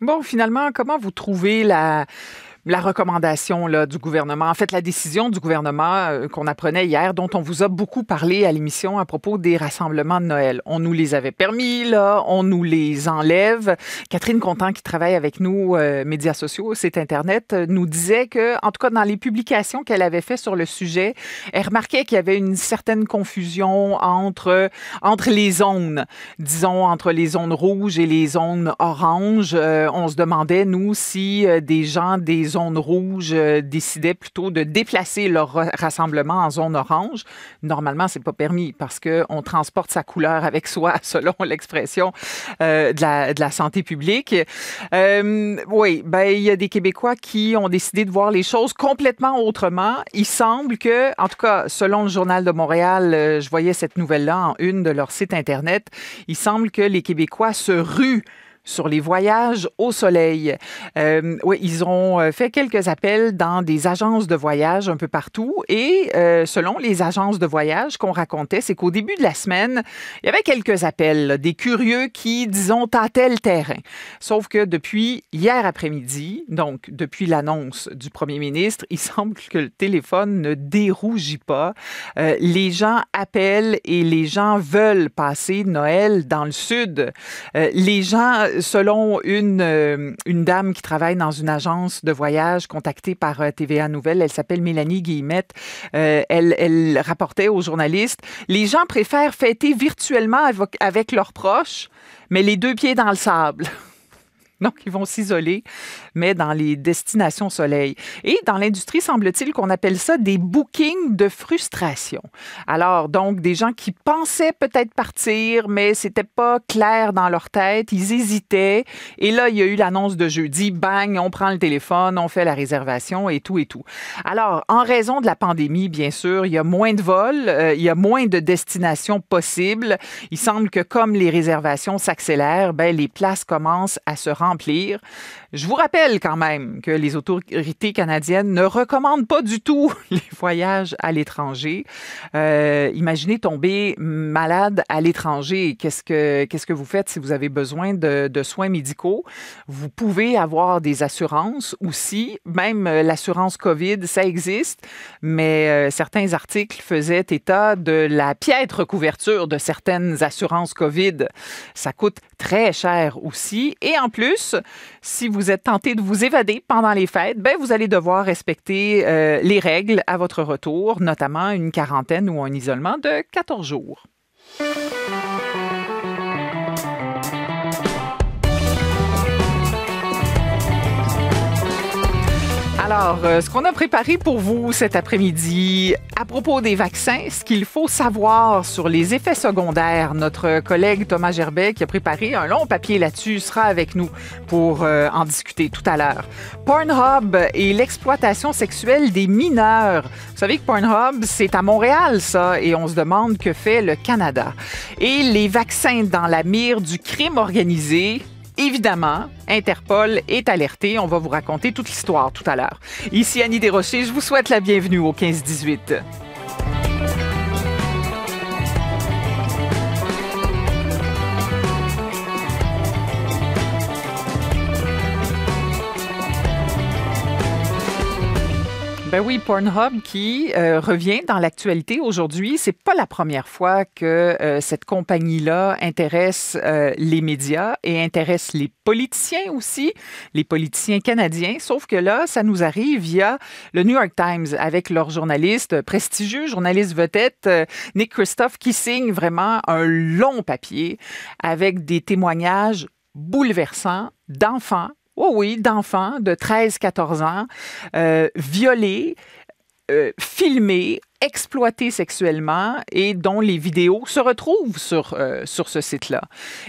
Bon, finalement, comment vous trouvez la la recommandation là, du gouvernement, en fait la décision du gouvernement euh, qu'on apprenait hier, dont on vous a beaucoup parlé à l'émission à propos des rassemblements de Noël. On nous les avait permis, là, on nous les enlève. Catherine Contant, qui travaille avec nous, euh, médias sociaux, site Internet, euh, nous disait que, en tout cas, dans les publications qu'elle avait fait sur le sujet, elle remarquait qu'il y avait une certaine confusion entre, entre les zones, disons, entre les zones rouges et les zones oranges. on se demandait, nous, si des gens des zone rouge euh, décidaient plutôt de déplacer leur rassemblement en zone orange. Normalement, c'est pas permis parce qu'on transporte sa couleur avec soi, selon l'expression euh, de, la, de, la, santé publique. Euh, oui, ben il y a des Québécois qui ont décidé de voir les choses complètement autrement. Il semble que, en tout cas, selon le Journal de Montréal, je voyais cette nouvelle-là en une de leur site Internet, il semble que les Québécois se ruent sur les voyages au soleil. Euh, oui, ils ont euh, fait quelques appels dans des agences de voyage un peu partout et euh, selon les agences de voyage qu'on racontait, c'est qu'au début de la semaine, il y avait quelques appels, des curieux qui, disons, tâtaient le terrain. Sauf que depuis hier après-midi, donc depuis l'annonce du premier ministre, il semble que le téléphone ne dérougit pas. les gens appellent et les gens veulent passer Noël dans le sud. les gens selon une, euh, une dame qui travaille dans une agence de voyage contactée par euh, TVA Nouvelle, elle s'appelle Mélanie Guillemette, euh, elle, rapportait aux journalistes, les gens préfèrent fêter virtuellement avec leurs proches, mais les deux pieds dans le sable. Donc, ils vont s'isoler, mais dans les destinations soleil. Et dans l'industrie, semble-t-il qu'on appelle ça des bookings de frustration. Alors, donc, des gens qui pensaient peut-être partir, mais c'était pas clair dans leur tête, ils hésitaient. Et là, il y a eu l'annonce de jeudi, bang, on prend le téléphone, on fait la réservation et tout et tout. Alors, en raison de la pandémie, bien sûr, il y a moins de vols, euh, il y a moins de destinations possibles. Il semble que comme les réservations s'accélèrent, ben, les places commencent à se rendre je vous rappelle quand même que les autorités canadiennes ne recommandent pas du tout les voyages à l'étranger. Euh, imaginez tomber malade à l'étranger. Qu'est-ce que qu'est-ce que vous faites si vous avez besoin de, de soins médicaux? Vous pouvez avoir des assurances aussi. Même euh, l'assurance Covid, ça existe, mais euh, certains articles faisaient état de la piètre couverture de certaines assurances Covid. Ça coûte très cher aussi. Et en plus, si vous êtes tenté de vous évader pendant les fêtes, ben, vous allez devoir respecter euh, les règles à votre retour, notamment une quarantaine ou un isolement de 14 jours. Alors, euh, ce qu'on a préparé pour vous cet après-midi, à propos des vaccins, ce qu'il faut savoir sur les effets secondaires, notre collègue Thomas Gerbet, qui a préparé un long papier là-dessus, sera avec nous pour euh, en discuter tout à l'heure. Pornhub et l'exploitation sexuelle des mineurs. Vous savez que Pornhub, c'est à Montréal, ça, et on se demande que fait le Canada. Et les vaccins dans la mire du crime organisé, Évidemment, Interpol est alerté. On va vous raconter toute l'histoire tout à l'heure. Ici Annie Desrochers, je vous souhaite la bienvenue au 15-18. Ben oui, Pornhub qui euh, revient dans l'actualité aujourd'hui. C'est pas la première fois que euh, cette compagnie-là intéresse euh, les médias et intéresse les politiciens aussi, les politiciens canadiens. Sauf que là, ça nous arrive via le New York Times avec leur journaliste prestigieux, journaliste vedette Nick Christophe, qui signe vraiment un long papier avec des témoignages bouleversants d'enfants oh oui, d'enfants de 13-14 ans euh, violés, euh, filmés, exploités sexuellement et dont les vidéos se retrouvent sur, euh, sur ce site-là.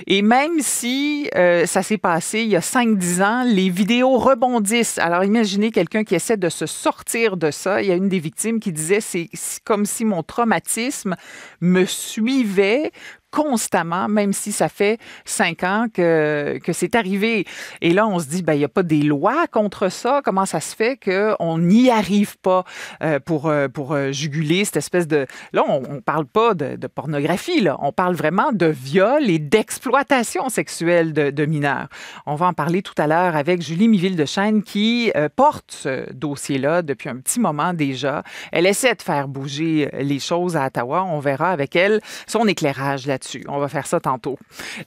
Et même si ça s'est passé il y a 5-10 ans, les vidéos rebondissent. Alors imaginez quelqu'un qui essaie de se sortir de ça. Il y a une des victimes qui disait, c'est comme si mon traumatisme me suivait constamment, même si ça fait cinq ans que, que c'est arrivé. Et là, on se dit, ben, il n'y a pas des lois contre ça. Comment ça se fait qu'on n'y arrive pas euh, pour, euh, pour euh, juguler cette espèce de... Là, on ne parle pas de, pornographie, là. on parle vraiment de viol et d'exploitation sexuelle de, mineurs. On va en parler tout à l'heure avec Julie Miville de Chêne qui porte ce dossier-là depuis un petit moment déjà. Elle essaie de faire bouger les choses à Ottawa. On verra avec elle son éclairage On va faire ça tantôt.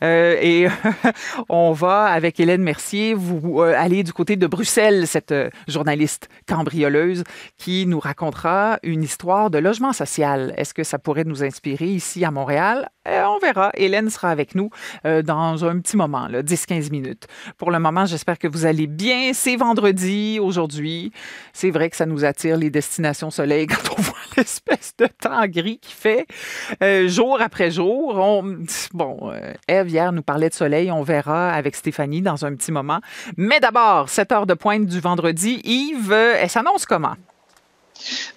Euh, et on va, avec Hélène Mercier, vous euh, aller du côté de Bruxelles, cette euh, journaliste cambrioleuse qui nous racontera une histoire de logement social. Est-ce que ça pourrait nous inspirer ici à Montréal? on verra. Hélène sera avec nous dans un petit moment, 10-15 minutes. Pour le moment, j'espère que vous allez bien. C'est vendredi aujourd'hui. C'est vrai que ça nous attire les destinations soleil quand on voit l'espèce de temps gris qui fait jour après jour. On, bon, Eve hier nous parlait de soleil. On verra avec Stéphanie dans un petit moment. Mais d'abord, cette heure de pointe du vendredi. Yves, elle s'annonce comment?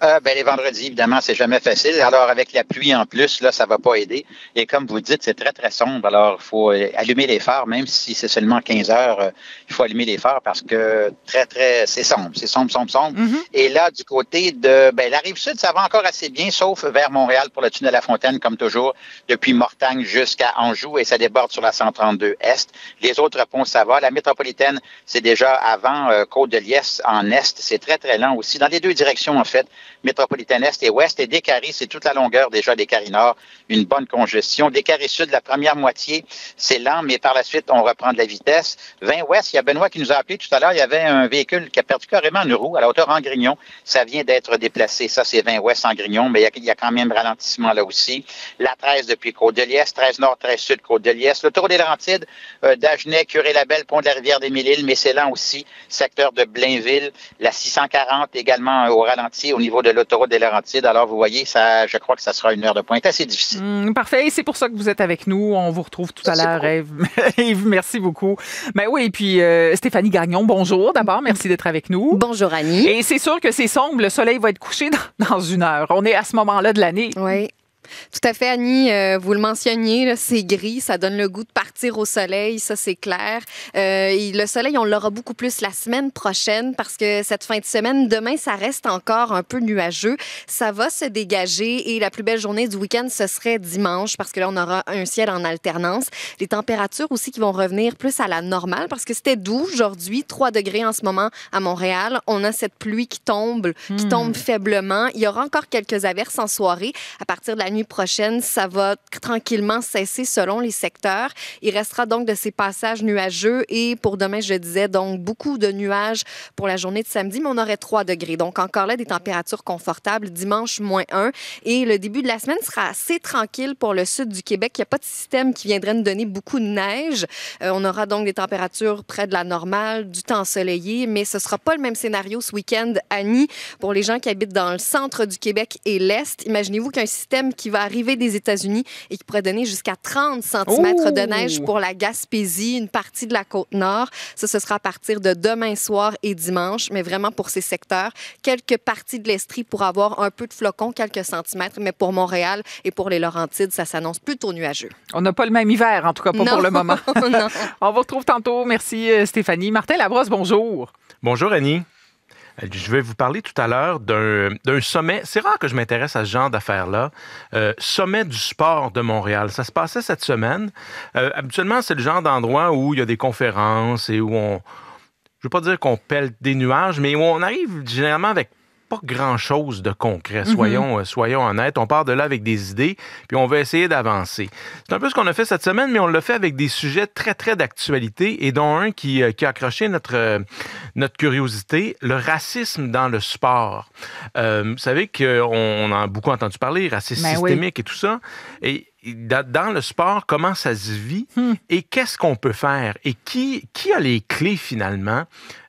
Euh, ben, les vendredis, évidemment, c'est jamais facile. Alors, avec la pluie en plus, là, ça va pas aider. Et comme vous dites, c'est très, très sombre. Alors, il faut euh, allumer les phares, même si c'est seulement 15 heures, euh, il faut allumer les phares parce que très, très, c'est sombre. C'est sombre, sombre, sombre. Mm-hmm. Et là, du côté de, ben, la rive sud, ça va encore assez bien, sauf vers Montréal pour le tunnel de la Fontaine, comme toujours, depuis Mortagne jusqu'à Anjou et ça déborde sur la 132 Est. Les autres ponts, ça va. La métropolitaine, c'est déjà avant Côte-de-Liesse en Est. C'est très, très lent aussi. Dans les deux directions, en fait, métropolitaine Est et Ouest. Et Descaries, c'est toute la longueur déjà des Nord, une bonne congestion. Descaries Sud, la première moitié, c'est lent, mais par la suite, on reprend de la vitesse. 20 Ouest, il y a Benoît qui nous a appelé tout à l'heure, il y avait un véhicule qui a perdu carrément une roue à la hauteur en Grignon. Ça vient d'être déplacé. Ça, c'est 20 Ouest en Grignon, mais il y, a, quand même ralentissement là aussi. La 13 depuis Côte-de-Liesse, 13 Nord, 13 Sud, Côte-de-Liesse. Le Tour des Laurentides, euh, d'Agenais, Curé-Labelle, Pont de la Rivière des Mille-Îles, mais c'est lent aussi. Secteur de Blainville, la 640 également au ralenti au niveau de l'autoroute des Laurentides. Alors, vous voyez, ça, je crois que ça sera une heure de pointe assez difficile. Mmh, parfait. C'est pour ça que vous êtes avec nous. On vous retrouve tout à l'heure, Eve. merci beaucoup. Ben oui, et puis euh, Stéphanie Gagnon, bonjour d'abord. Merci d'être avec nous. Bonjour, Annie. Et c'est sûr que c'est sombre. Le soleil va être couché dans, dans une heure. On est à ce moment-là de l'année. Oui. Tout à fait, Annie. Euh, vous le mentionniez, c'est gris, ça donne le goût de partir au soleil, ça c'est clair. Euh, le soleil, on l'aura beaucoup plus la semaine prochaine parce que cette fin de semaine, demain, ça reste encore un peu nuageux. Ça va se dégager et la plus belle journée du week-end, ce serait dimanche parce que là, on aura un ciel en alternance. Les températures aussi qui vont revenir plus à la normale parce que c'était doux aujourd'hui, 3 degrés en ce moment à Montréal. On a cette pluie qui tombe, qui hmm. tombe faiblement. Il y aura encore quelques averses en soirée à partir de la nuit prochaine, ça va tranquillement cesser selon les secteurs. Il restera donc de ces passages nuageux et pour demain, je disais, donc beaucoup de nuages pour la journée de samedi, mais on aurait 3 degrés. Donc encore là, des températures confortables. Dimanche, moins 1. Et le début de la semaine sera assez tranquille pour le sud du Québec. Il n'y a pas de système qui viendrait nous donner beaucoup de neige. Euh, on aura donc des températures près de la normale, du temps ensoleillé, mais ce ne sera pas le même scénario ce week-end, Annie. Pour les gens qui habitent dans le centre du Québec et l'Est, imaginez-vous qu'un système qui va arriver des États-Unis et qui pourrait donner jusqu'à 30 cm de neige pour la Gaspésie, une partie de la côte nord. Ça, ce sera à partir de demain soir et dimanche, mais vraiment pour ces secteurs. Quelques parties de l'Estrie pour avoir un peu de flocons, quelques centimètres, mais pour Montréal et pour les Laurentides, ça s'annonce plutôt nuageux. On n'a pas le même hiver, en tout cas pas pour le moment. On vous retrouve tantôt. Merci euh, Stéphanie. Martin Labrosse, bonjour. Bonjour Annie. Je vais vous parler tout à l'heure d'un sommet. C'est rare que je m'intéresse à ce genre d'affaires-là. Euh, sommet du sport de Montréal. Ça se passait cette semaine. Euh, habituellement, c'est le genre d'endroit où il y a des conférences et où on. Je ne veux pas dire qu'on pèle des nuages, mais où on arrive généralement avec pas grand-chose de concret, mhm. soyons, euh, soyons honnêtes. On part de là avec des idées, puis on va essayer d'avancer. C'est un peu ce qu'on a fait cette semaine, mais on l'a fait avec des sujets très, très d'actualité, et dont un qui, euh, qui a accroché notre, euh, notre curiosité, le racisme dans le sport. vous savez qu'on a beaucoup entendu parler, racisme ben systémique et tout ça. Et dans le sport, comment ça se vit hmm. et qu'est-ce qu'on peut faire et qui, qui a les clés finalement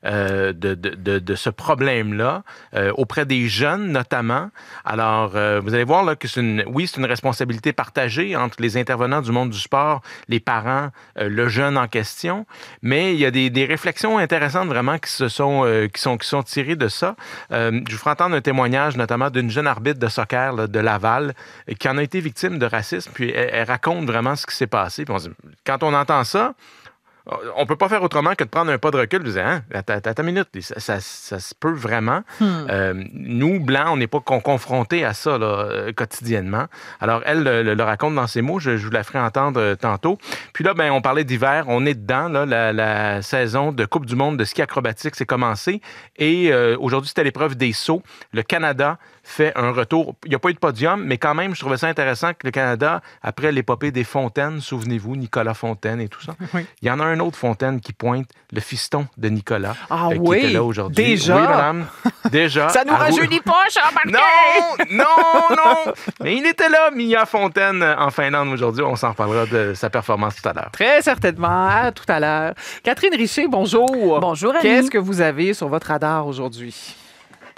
euh, de, de, de, ce problème-là euh, auprès des jeunes notamment? Alors, euh, vous allez voir là, que c'est une, oui, c'est une responsabilité partagée entre les intervenants du monde du sport, les parents, le jeune en question, mais il y a des, des réflexions intéressantes vraiment qui, se sont, qui, sont, qui sont tirées de ça. je vous ferai entendre un témoignage notamment d'une jeune arbitre de soccer de Laval qui en a été victime de racisme, puis elle, raconte vraiment ce qui s'est passé. quand on entend ça, on peut pas faire autrement que de prendre un pas de recul de dire, hein, attends, minute, ça, se peut vraiment. Hmm. Euh, nous, Blancs, on n'est pas confrontés à ça euh, quotidiennement. Alors, elle le, raconte dans ses mots, je, vous la ferai entendre euh, tantôt. Puis là, ben, on parlait d'hiver, on est dedans, la, la, saison de Coupe du monde de ski acrobatique s'est commencée. Et aujourd'hui, c'était l'épreuve des sauts. Le Canada fait un retour. Il n'y a pas eu de podium, mais quand même, je trouvais ça intéressant que le Canada, après l'épopée des Fontaines, souvenez-vous, Nicolas Fontaine et tout ça, il y en a un autre Fontaine qui pointe le fiston de Nicolas ah, euh, qui était là aujourd'hui. Déjà? Oui, madame. Déjà. ça nous rajeunit pas, Jean-Marc! Non, non, non! Mais il était là, Mia Fontaine, en Finlande aujourd'hui. On s'en reparlera de sa performance tout à l'heure. Très certainement. À tout à l'heure. Catherine Richer, bonjour. Bonjour, Annie. Qu'est-ce que vous avez sur votre radar aujourd'hui?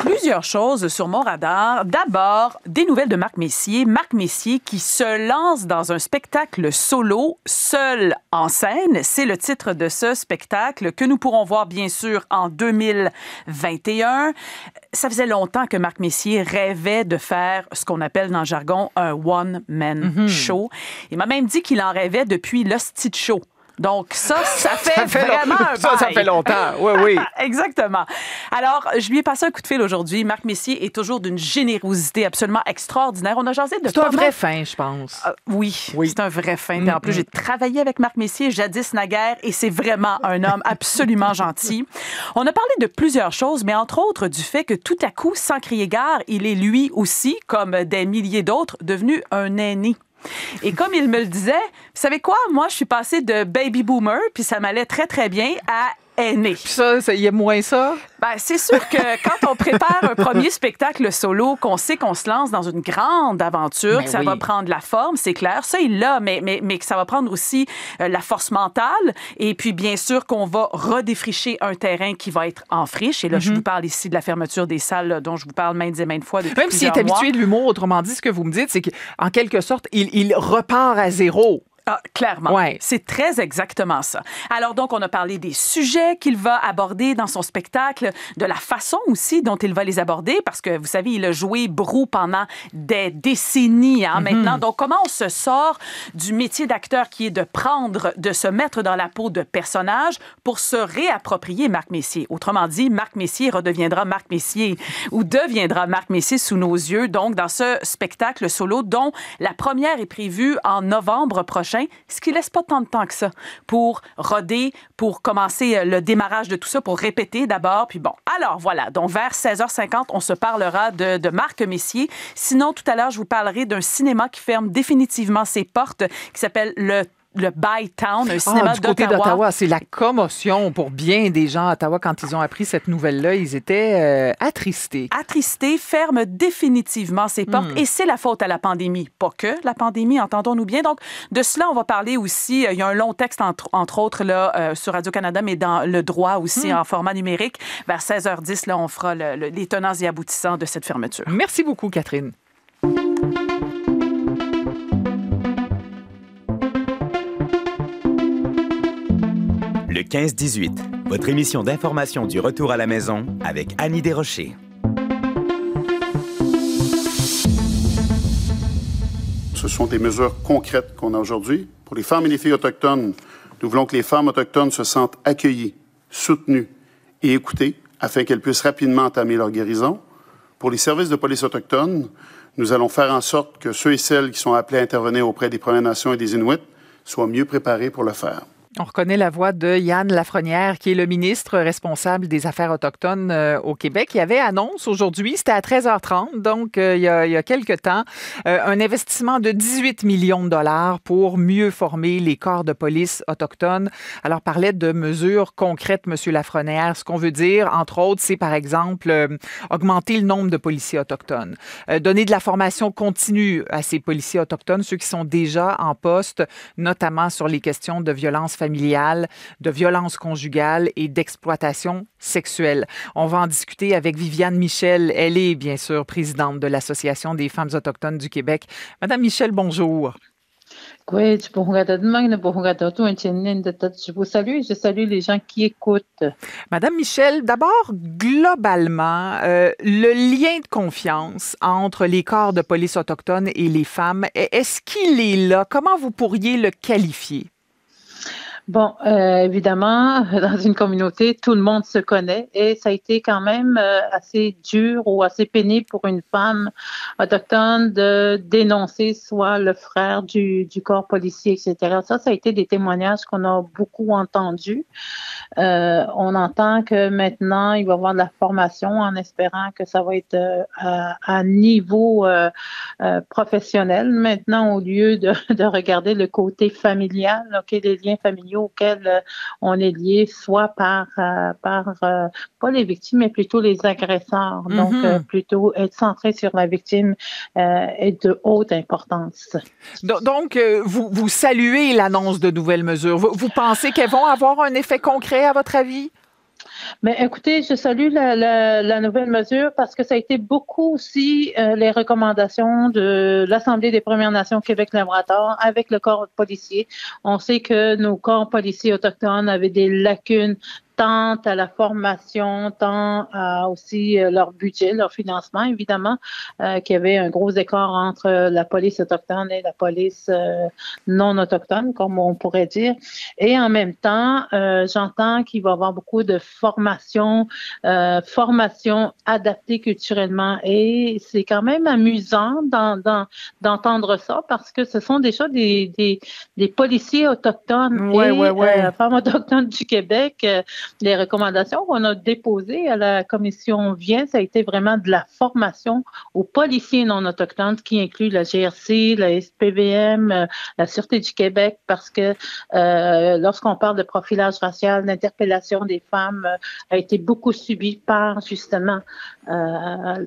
Plusieurs choses sur mon radar. D'abord, des nouvelles de Marc Messier. Marc Messier qui se lance dans un spectacle solo, seul en scène. C'est le titre de ce spectacle que nous pourrons voir bien sûr en 2021. Ça faisait longtemps que Marc Messier rêvait de faire ce qu'on appelle dans le jargon un one-man mm-hmm. show. Il m'a même dit qu'il en rêvait depuis l'Hostie Show. Donc ça, ça fait, vraiment un Ça, ça fait longtemps. Oui, oui. Exactement. Alors, je lui ai passé un coup de fil aujourd'hui. Marc Messier est toujours d'une générosité absolument extraordinaire. On a jasé de C'est un vrai fin, je pense. Euh, oui, oui. c'est un vrai fin. en plus, j'ai travaillé avec Marc Messier jadis naguère et c'est vraiment un homme absolument gentil. On a parlé de plusieurs choses, mais entre autres du fait que tout à coup, sans crier gare, il est lui aussi, comme des milliers d'autres, devenu un aîné. Et comme il me le disait, vous savez quoi? Moi, je suis passée de baby boomer, puis ça m'allait très, très bien, à aîné. Puis ça, il y a moins ça? Ben, c'est sûr que quand on prépare un premier spectacle solo, qu'on sait qu'on se lance dans une grande aventure, ben que ça va prendre la forme, c'est clair. Ça, il l'a, mais, mais, mais que ça va prendre aussi euh, la force mentale. Et puis, bien sûr, qu'on va redéfricher un terrain qui va être en friche. Et là, je mhm. vous parle ici de la fermeture des salles dont je vous parle maintes et maintes fois depuis Même s'il est habitué de l'humour, autrement dit, ce que vous me dites, c'est qu'en quelque sorte, il, il repart à zéro. Ah, clairement. Ouais. C'est très exactement ça. Alors donc, on a parlé des sujets qu'il va aborder dans son spectacle, de la façon aussi dont il va les aborder, parce que vous savez, il a joué Brou pendant des décennies hein, mhm. maintenant. Donc, comment on se sort du métier d'acteur qui est de prendre, de se mettre dans la peau de personnage pour se réapproprier Marc Messier? Autrement dit, Marc Messier redeviendra Marc Messier ou deviendra Marc Messier sous nos yeux, donc dans ce spectacle solo dont la première est prévue en novembre prochain ce qui laisse pas tant de temps que ça pour roder, pour commencer euh, le démarrage de tout ça, pour répéter d'abord. Puis bon, alors voilà, donc vers 16h50, on se parlera de, de Marc Messier. Sinon, tout à l'heure, je vous parlerai d'un cinéma qui ferme définitivement ses portes, qui s'appelle le le Bytown, un cinéma ah, du côté d'Ottawa. C'est la commotion pour bien des gens à Ottawa quand ils ont appris cette nouvelle-là. Ils étaient euh, attristés. Attristés, ferme définitivement ses portes. Hmm. Et c'est la faute à la pandémie. Pas que la pandémie, entendons-nous bien. Donc, de cela, on va parler aussi. Euh, il y a un long texte, entre, entre autres, là, euh, sur Radio-Canada, mais dans le droit aussi, hmm. en format numérique. Vers 16h10, là, on fera les tenants et aboutissants de cette fermeture. Merci beaucoup, Catherine. 15-18, votre émission d'information du retour à la maison avec Annie Desrochers. Ce sont des mesures concrètes qu'on a aujourd'hui. Pour les femmes et les filles autochtones, nous voulons que les femmes autochtones se sentent accueillies, soutenues et écoutées afin qu'elles puissent rapidement entamer leur guérison. Pour les services de police autochtones, nous allons faire en sorte que ceux et celles qui sont appelés à intervenir auprès des Premières Nations et des Inuits soient mieux préparés pour le faire. On reconnaît la voix de Yann Lafrenière, qui est le ministre responsable des Affaires autochtones euh, au Québec. Il y avait annonce aujourd'hui, c'était à 13h30, donc euh, il, y a, il, y a, quelques temps, euh, un investissement de 18 millions de dollars pour mieux former les corps de police autochtones. Alors, parlait de mesures concrètes, Monsieur Lafrenière. Ce qu'on veut dire, entre autres, c'est par exemple augmenter le nombre de policiers autochtones, donner de la formation continue à ces policiers autochtones, ceux qui sont déjà en poste, notamment sur les questions de violence familiale, de violence conjugale et d'exploitation sexuelle. On va en discuter avec Viviane Michel. Elle est bien sûr présidente de l'Association des femmes autochtones du Québec. Madame Michel, bonjour. Je vous salue et je salue les gens qui écoutent. Madame Michel, d'abord, globalement, euh, le lien de confiance entre les corps de police autochtones et les femmes, est-ce qu'il est là? Comment vous pourriez le qualifier? Bon, euh, évidemment, dans une communauté, tout le monde se connaît et ça a été quand même euh, assez dur ou assez pénible pour une femme autochtone de dénoncer soit le frère du, corps policier, etc. Ça, ça a été des témoignages qu'on a beaucoup entendus. Euh, on entend que maintenant, il va y avoir de la formation en espérant que ça va être à, niveau professionnel maintenant au lieu de, de, regarder le côté familial, ok, les liens familiaux auxquels euh, on est lié, soit par, euh, par euh, pas les victimes, mais plutôt les agresseurs. Donc, mm-hmm. plutôt être centré sur la victime est de haute importance. Donc, vous, vous saluez l'annonce de nouvelles mesures. vous pensez qu'elles vont avoir un effet concret, à votre avis? Mais écoutez, je salue la, nouvelle mesure parce que ça a été beaucoup aussi euh, les recommandations de l'Assemblée des Premières Nations Québec-Labrador avec le corps policier. On sait que nos corps policiers autochtones avaient des lacunes tant à la formation, tant à aussi euh, leur budget, leur financement, évidemment, euh, qu'il y avait un gros écart entre la police autochtone et la police euh, non autochtone, comme on pourrait dire. Et en même temps, euh, j'entends qu'il va y avoir beaucoup de formation, euh, formation adaptée culturellement. Et c'est quand même amusant d'entendre ça parce que ce sont déjà des, des, des policiers autochtones ouais, et ouais, ouais. femmes autochtones du Québec les recommandations qu'on a déposées à la commission vient, ça a été vraiment de la formation aux policiers non autochtones, qui inclut la GRC, la SPVM, euh, la Sûreté du Québec, parce que euh, lorsqu'on parle de profilage racial, l'interpellation des femmes euh, a été beaucoup subie par justement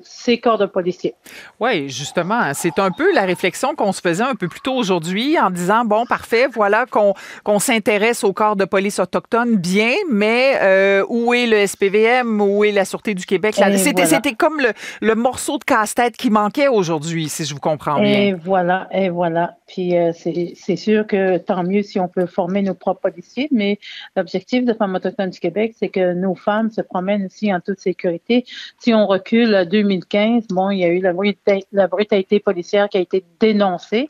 ces corps de policiers. Oui, justement, c'est un peu la réflexion qu'on se faisait un peu plus tôt aujourd'hui en disant, bon, parfait, voilà qu'on s'intéresse aux corps de police autochtones, bien, mais euh, où est le SPVM, où est la Sûreté du Québec? C'était voilà. comme le, le, morceau de casse-tête qui manquait aujourd'hui, si je vous comprends bien. Et voilà, et voilà. Puis euh, c'est sûr que tant mieux si on peut former nos propres policiers, mais l'objectif de Femmes autochtones du Québec, c'est que nos femmes se promènent aussi en toute sécurité. Si on recule à 2015, bon, il y a eu la brutalité, la brutalité policière qui a été dénoncée.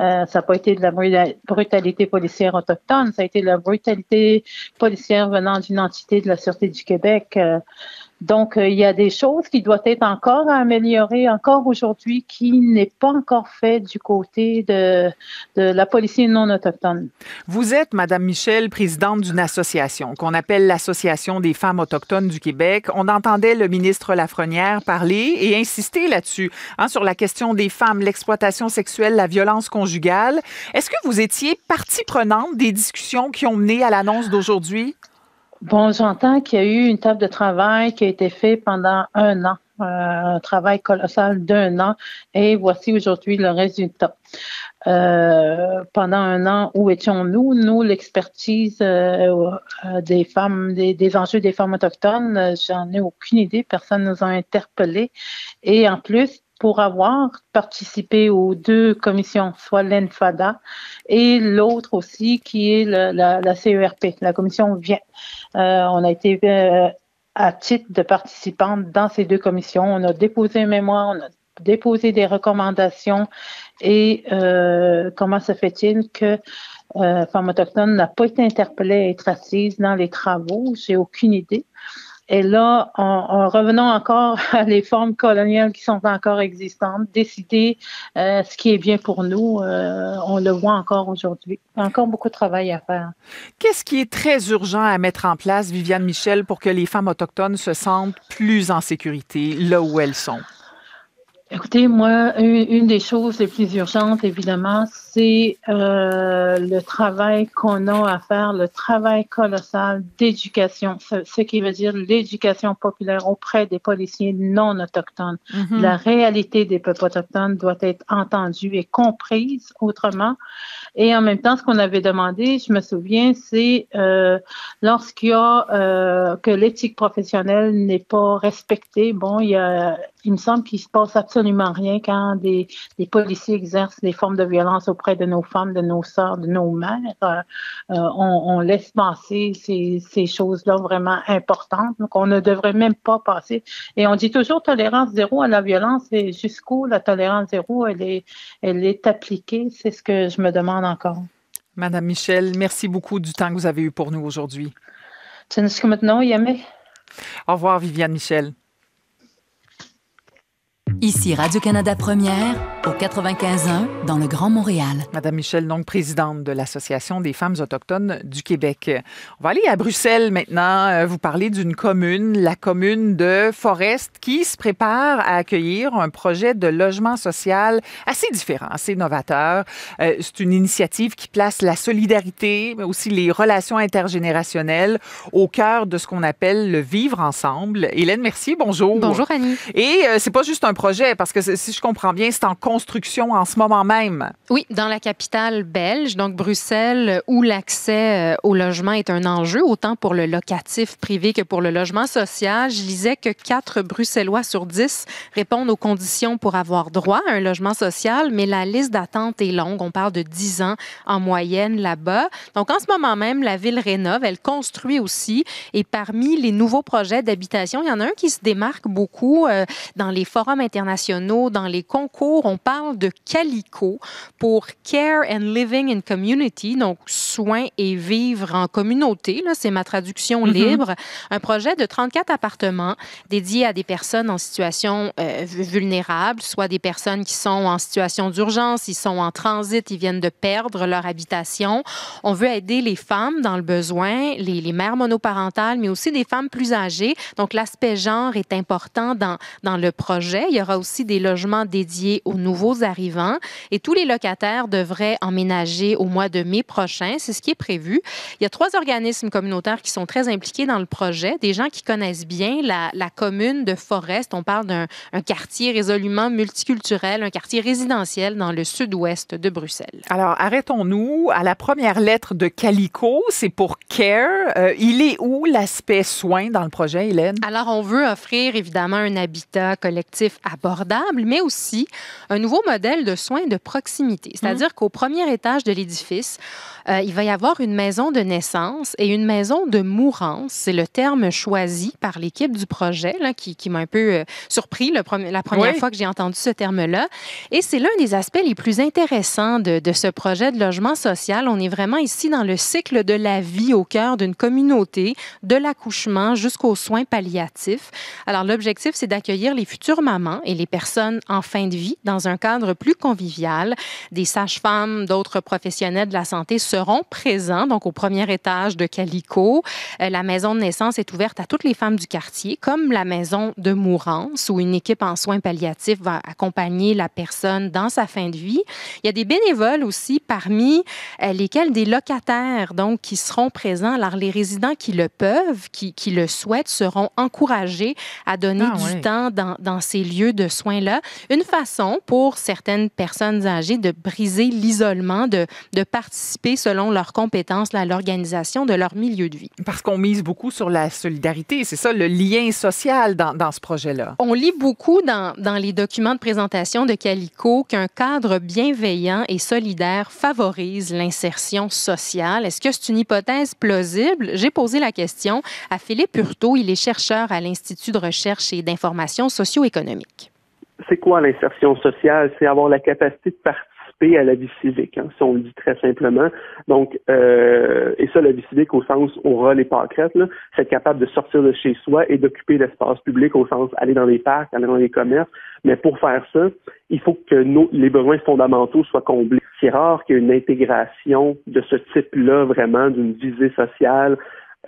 Euh, ça n'a pas été de la brutalité policière autochtone, ça a été de la brutalité policière venant d'une de la Sûreté du Québec. Euh, donc, euh, il y a des choses qui doivent être encore améliorées, encore aujourd'hui, qui n'est pas encore fait du côté de, la police non autochtone. Vous êtes, Madame Michel, présidente d'une association qu'on appelle l'Association des femmes autochtones du Québec. On entendait le ministre Lafrenière parler et insister là-dessus, hein, sur la question des femmes, l'exploitation sexuelle, la violence conjugale. Est-ce que vous étiez partie prenante des discussions qui ont mené à l'annonce d'aujourd'hui? Bon, j'entends qu'il y a eu une table de travail qui a été faite pendant un an, euh, un travail colossal d'un an, et voici aujourd'hui le résultat. Euh, pendant un an, où étions-nous? Nous, l'expertise euh, des femmes, des, des, enjeux des femmes autochtones, j'en ai aucune idée, personne ne nous a interpellés. Et en plus, pour avoir participé aux deux commissions, soit l'ENFADA et l'autre aussi qui est la, CERP, la commission vient. Euh, on a été euh, à titre de participante dans ces deux commissions. On a déposé un mémoire, on a déposé des recommandations et euh, comment se fait-il que Femme autochtone n'a pas été interpellée à être assise dans les travaux? J'ai aucune idée. Et là, en, en, revenant encore à les formes coloniales qui sont encore existantes, décider euh, ce qui est bien pour nous, euh, on le voit encore aujourd'hui. Encore beaucoup de travail à faire. Qu'est-ce qui est très urgent à mettre en place, Viviane Michel, pour que les femmes autochtones se sentent plus en sécurité là où elles sont? Écoutez, moi, une, des choses les plus urgentes, évidemment, c'est euh, le travail qu'on a à faire, le travail colossal d'éducation, ce, ce, qui veut dire l'éducation populaire auprès des policiers non autochtones. Mm -hmm. La réalité des peuples autochtones doit être entendue et comprise autrement. Et en même temps, ce qu'on avait demandé, je me souviens, c'est euh, lorsqu'il y a euh, que l'éthique professionnelle n'est pas respectée, bon, il y a, il me semble qu'il se passe absolument rien quand des, des, policiers exercent des formes de violence auprès de nos femmes, de nos sœurs, de nos mères. Euh, on, on, laisse passer ces, ces choses-là vraiment importantes. Donc, on ne devrait même pas passer. Et on dit toujours tolérance zéro à la violence. Et jusqu'où la tolérance zéro, elle est, elle est appliquée? C'est ce que je me demande encore. Madame Michel, merci beaucoup du temps que vous avez eu pour nous aujourd'hui. maintenant, Au revoir, Viviane Michel. Ici Radio-Canada Première au 95.1 dans le Grand Montréal. Madame Michel, donc présidente de l'Association des femmes autochtones du Québec. On va aller à Bruxelles maintenant, euh, vous parler d'une commune, la commune de Forest, qui se prépare à accueillir un projet de logement social assez différent, assez novateur. Euh, c'est une initiative qui place la solidarité, mais aussi les relations intergénérationnelles au cœur de ce qu'on appelle le vivre ensemble. Hélène Mercier, bonjour. Bonjour Annie. Et euh, c'est pas juste un projet, parce que si je comprends bien, c'est en construction en ce moment même. Oui, dans la capitale belge, donc Bruxelles, où l'accès euh, au logement est un enjeu, autant pour le locatif privé que pour le logement social. Je lisais que 4 Bruxellois sur 10 répondent aux conditions pour avoir droit à un logement social, mais la liste d'attente est longue. On parle de 10 ans en moyenne là-bas. Donc, en ce moment même, la ville rénove, elle construit aussi. Et parmi les nouveaux projets d'habitation, il y en a un qui se démarque beaucoup euh, dans les forums internationaux, dans les concours. On parle de Calico pour Care and Living in Community, donc soins et vivre en communauté. Là, c'est ma traduction mm-hmm. libre. Un projet de 34 appartements dédiés à des personnes en situation euh, vulnérable, soit des personnes qui sont en situation d'urgence, ils sont en transit, ils viennent de perdre leur habitation. On veut aider les femmes dans le besoin, les, les mères monoparentales, mais aussi des femmes plus âgées. Donc, l'aspect genre est important dans, dans le projet. Il y aura aussi des logements dédiés aux nouveaux arrivants et tous les locataires devraient emménager au mois de mai prochain. C'est ce qui est prévu. Il y a trois organismes communautaires qui sont très impliqués dans le projet, des gens qui connaissent bien la, la commune de Forest. On parle d'un quartier résolument multiculturel, un quartier résidentiel dans le sud-ouest de Bruxelles. Alors, arrêtons-nous à la première lettre de Calico, c'est pour Care. Euh, il est où l'aspect soin dans le projet, Hélène? Alors, on veut offrir évidemment un habitat collectif abordable, mais aussi un nouveau modèle de soins de proximité. C'est-à-dire mmh. qu'au premier étage de l'édifice, euh, il va y avoir une maison de naissance et une maison de mourance. C'est le terme choisi par l'équipe du projet là, qui, qui m'a un peu euh, surpris le la première fois que j'ai entendu ce terme-là. Et c'est l'un des aspects les plus intéressants de, de ce projet de logement social. On est vraiment ici dans le cycle de la vie au cœur d'une communauté, de l'accouchement jusqu'aux soins palliatifs. Alors l'objectif, c'est d'accueillir les futures mamans et les personnes en fin de vie dans un cadre plus convivial. Des sages-femmes, d'autres professionnels de la santé seront présents, donc au premier étage de Calico. Euh, la maison de naissance est ouverte à toutes les femmes du quartier, comme la maison de mourance, où une équipe en soins palliatifs va accompagner la personne dans sa fin de vie. Il y a des bénévoles aussi, parmi euh, lesquels des locataires, donc, qui seront présents. Alors, les résidents qui le peuvent, qui, qui le souhaitent, seront encouragés à donner ah du temps dans, dans ces lieux de soins-là. Une façon pour certaines personnes âgées de briser l'isolement, de, de participer selon leurs compétences à l'organisation de leur milieu de vie. Parce qu'on mise beaucoup sur la solidarité, c'est ça, le lien social dans, dans ce projet-là. On lit beaucoup dans, dans les documents de présentation de Calico qu'un cadre bienveillant et solidaire favorise l'insertion sociale. Est-ce que c'est une hypothèse plausible? J'ai posé la question à Philippe Hurtaud. Il est chercheur à l'Institut de recherche et d'information socio-économique c'est quoi l'insertion sociale? C'est avoir la capacité de participer à la vie civique, hein, si on le dit très simplement. Donc, euh, et ça, la vie civique au sens aura les pâquerettes, c'est être capable de sortir de chez soi et d'occuper l'espace public au sens aller dans les parcs, aller dans les commerces. Mais pour faire ça, il faut que nos, les besoins fondamentaux soient comblés. C'est rare qu'il y ait une intégration de ce type-là, vraiment, d'une visée sociale,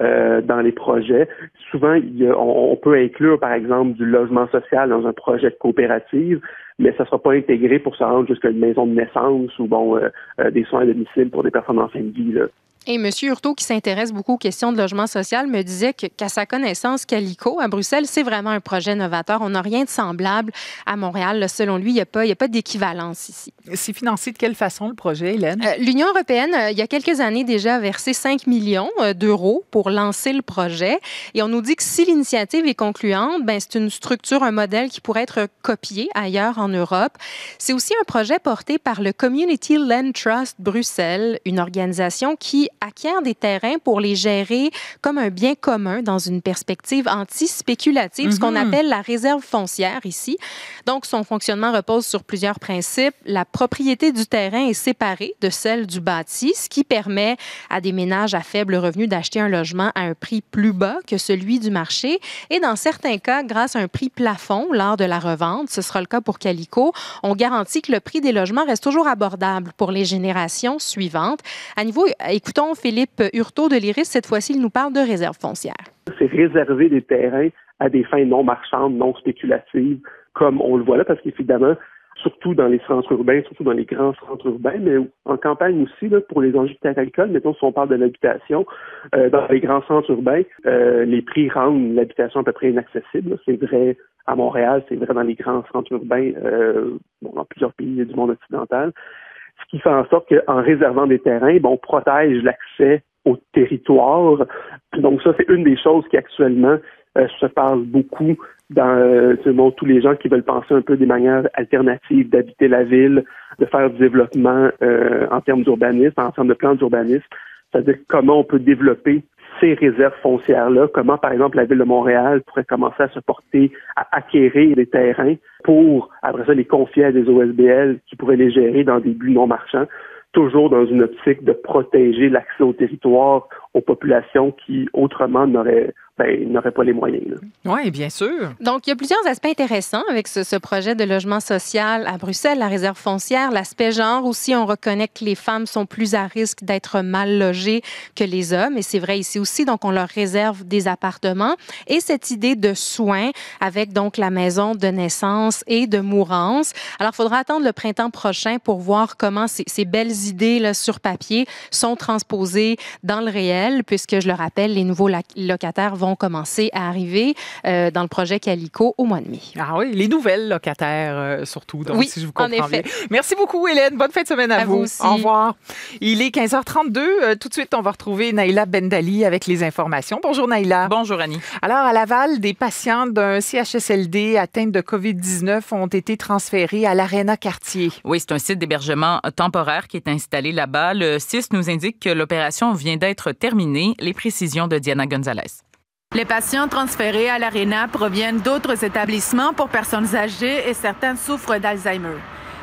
euh, dans les projets. Souvent, on, peut inclure, par exemple, du logement social dans un projet de coopérative, mais ça ne sera pas intégré pour se rendre jusqu'à une maison de naissance ou bon euh, euh, des soins à domicile pour des personnes en fin de vie. Là. Et M. Hurtaud, qui s'intéresse beaucoup aux questions de logement social, me disait qu'à sa connaissance, Calico, à Bruxelles, c'est vraiment un projet novateur. On n'a rien de semblable à Montréal. selon lui, il n'y a pas, pas d'équivalence ici. C'est financé de quelle façon, le projet, Hélène? Euh, L'Union européenne, euh, il y a quelques années déjà, a versé 5 millions euh, d'euros pour lancer le projet. Et on nous dit que si l'initiative est concluante, ben, c'est une structure, un modèle qui pourrait être copié ailleurs en Europe. C'est aussi un projet porté par le Community Land Trust Bruxelles, une organisation qui acquiert des terrains pour les gérer comme un bien commun dans une perspective anti-spéculative, ce qu'on mhm. appelle la réserve foncière ici. Donc, son fonctionnement repose sur plusieurs principes. La propriété du terrain est séparée de celle du bâti, ce qui permet à des ménages à faible revenu d'acheter un logement à un prix plus bas que celui du marché. Et dans certains cas, grâce à un prix plafond lors de la revente, ce sera le cas pour Calico, on garantit que le prix des logements reste toujours abordable pour les générations suivantes. À niveau, écoutons Philippe Hurtaud de l'IRIS. Cette fois-ci, il nous parle de réserve foncière. C'est réserver des terrains à des fins non marchandes, non spéculatives, comme on le voit là, parce qu'évidemment, surtout dans les centres urbains, surtout dans les grands centres urbains, mais en campagne aussi, pour les enjeux de terre agricole, mettons si on parle de l'habitation, euh, dans les grands centres urbains, euh, les prix rendent l'habitation à peu près inaccessible. C'est vrai à Montréal, c'est vrai dans les grands centres urbains, euh, dans plusieurs pays du monde occidental. Ce qui fait en sorte qu'en réservant des terrains, on protège l'accès au territoire. Donc ça, c'est une des choses qui actuellement euh, se parle beaucoup dans euh, tous les gens qui veulent penser un peu des manières alternatives d'habiter la ville, de faire du développement euh, en termes d'urbanisme, en termes de plans d'urbanisme, c'est-à-dire comment on peut développer ces réserves foncières-là, comment, par exemple, la ville de Montréal pourrait commencer à se porter à acquérir des terrains pour, après ça, les confier à des OSBL qui pourraient les gérer dans des buts non marchands, toujours dans une optique de protéger l'accès au territoire aux populations qui, autrement, n'auraient ben, n'aurait pas les moyens. Oui, bien sûr. Donc, il y a plusieurs aspects intéressants avec ce, projet de logement social à Bruxelles, la réserve foncière, l'aspect genre aussi. On reconnaît que les femmes sont plus à risque d'être mal logées que les hommes, et c'est vrai ici aussi. Donc, on leur réserve des appartements. Et cette idée de soins avec donc la maison de naissance et de mourance. Alors, il faudra attendre le printemps prochain pour voir comment ces, ces belles idées là, sur papier sont transposées dans le réel, puisque je le rappelle, les nouveaux locataires vont commencer à arriver euh, dans le projet Calico au mois de mai. Ah oui, les nouvelles locataires euh, surtout, donc, si je vous comprends bien. Merci beaucoup, Hélène. Bonne fin de semaine à, vous. Au revoir. Il est 15h32. Euh, tout de suite, on va retrouver Naïla Bendali avec les informations. Bonjour, Naïla. Bonjour, Annie. Alors, à Laval, des patients d'un CHSLD atteints de COVID-19 ont été transférés à l'Arena Quartier. Oui, c'est un site d'hébergement temporaire qui est installé là-bas. Le CIS nous indique que l'opération vient d'être terminée. Les précisions de Diana Gonzalez. Les patients transférés à l'ARENA proviennent d'autres établissements pour personnes âgées et certains souffrent d'Alzheimer.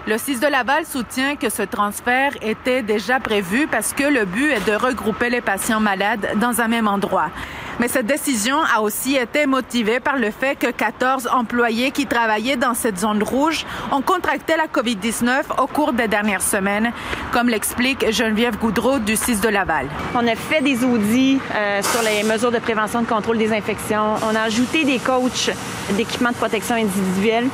Le 6 de Laval soutient que ce transfert était déjà prévu parce que le but est de regrouper les patients malades dans un même endroit. Mais cette décision a aussi été motivée par le fait que 14 employés qui travaillaient dans cette zone rouge ont contracté la COVID-19 au cours des dernières semaines, comme l'explique Geneviève Goudreau du 6 de Laval. On a fait des audits euh, sur les mesures de prévention de contrôle des infections. On a ajouté des coachs d'équipement de protection individuelle.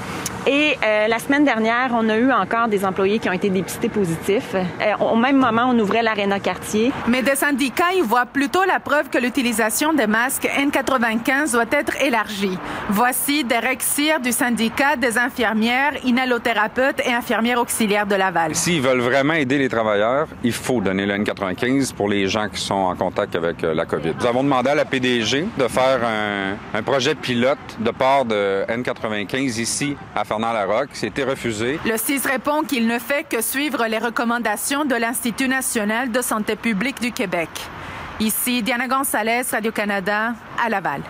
Et euh, la semaine dernière, on a eu encore des employés qui ont été dépistés positifs. Euh, au même moment, on ouvrait l'aréna quartier. Mais des syndicats, ils voient plutôt la preuve que l'utilisation des masques N95 doit être élargie. Voici Derek Cyr du syndicat des infirmières, inhalothérapeutes et infirmières auxiliaires de Laval. S'ils veulent vraiment aider les travailleurs, il faut donner le N95 pour les gens qui sont en contact avec euh, la COVID. Nous avons demandé à la PDG de faire un, un projet pilote de part de N95 ici à Fernand-Larocque. C'était refusé. Le répond qu'il ne fait que suivre les recommandations de l'Institut national de santé publique du Québec. Ici, Diana Gonzalez, Radio-Canada, à Laval.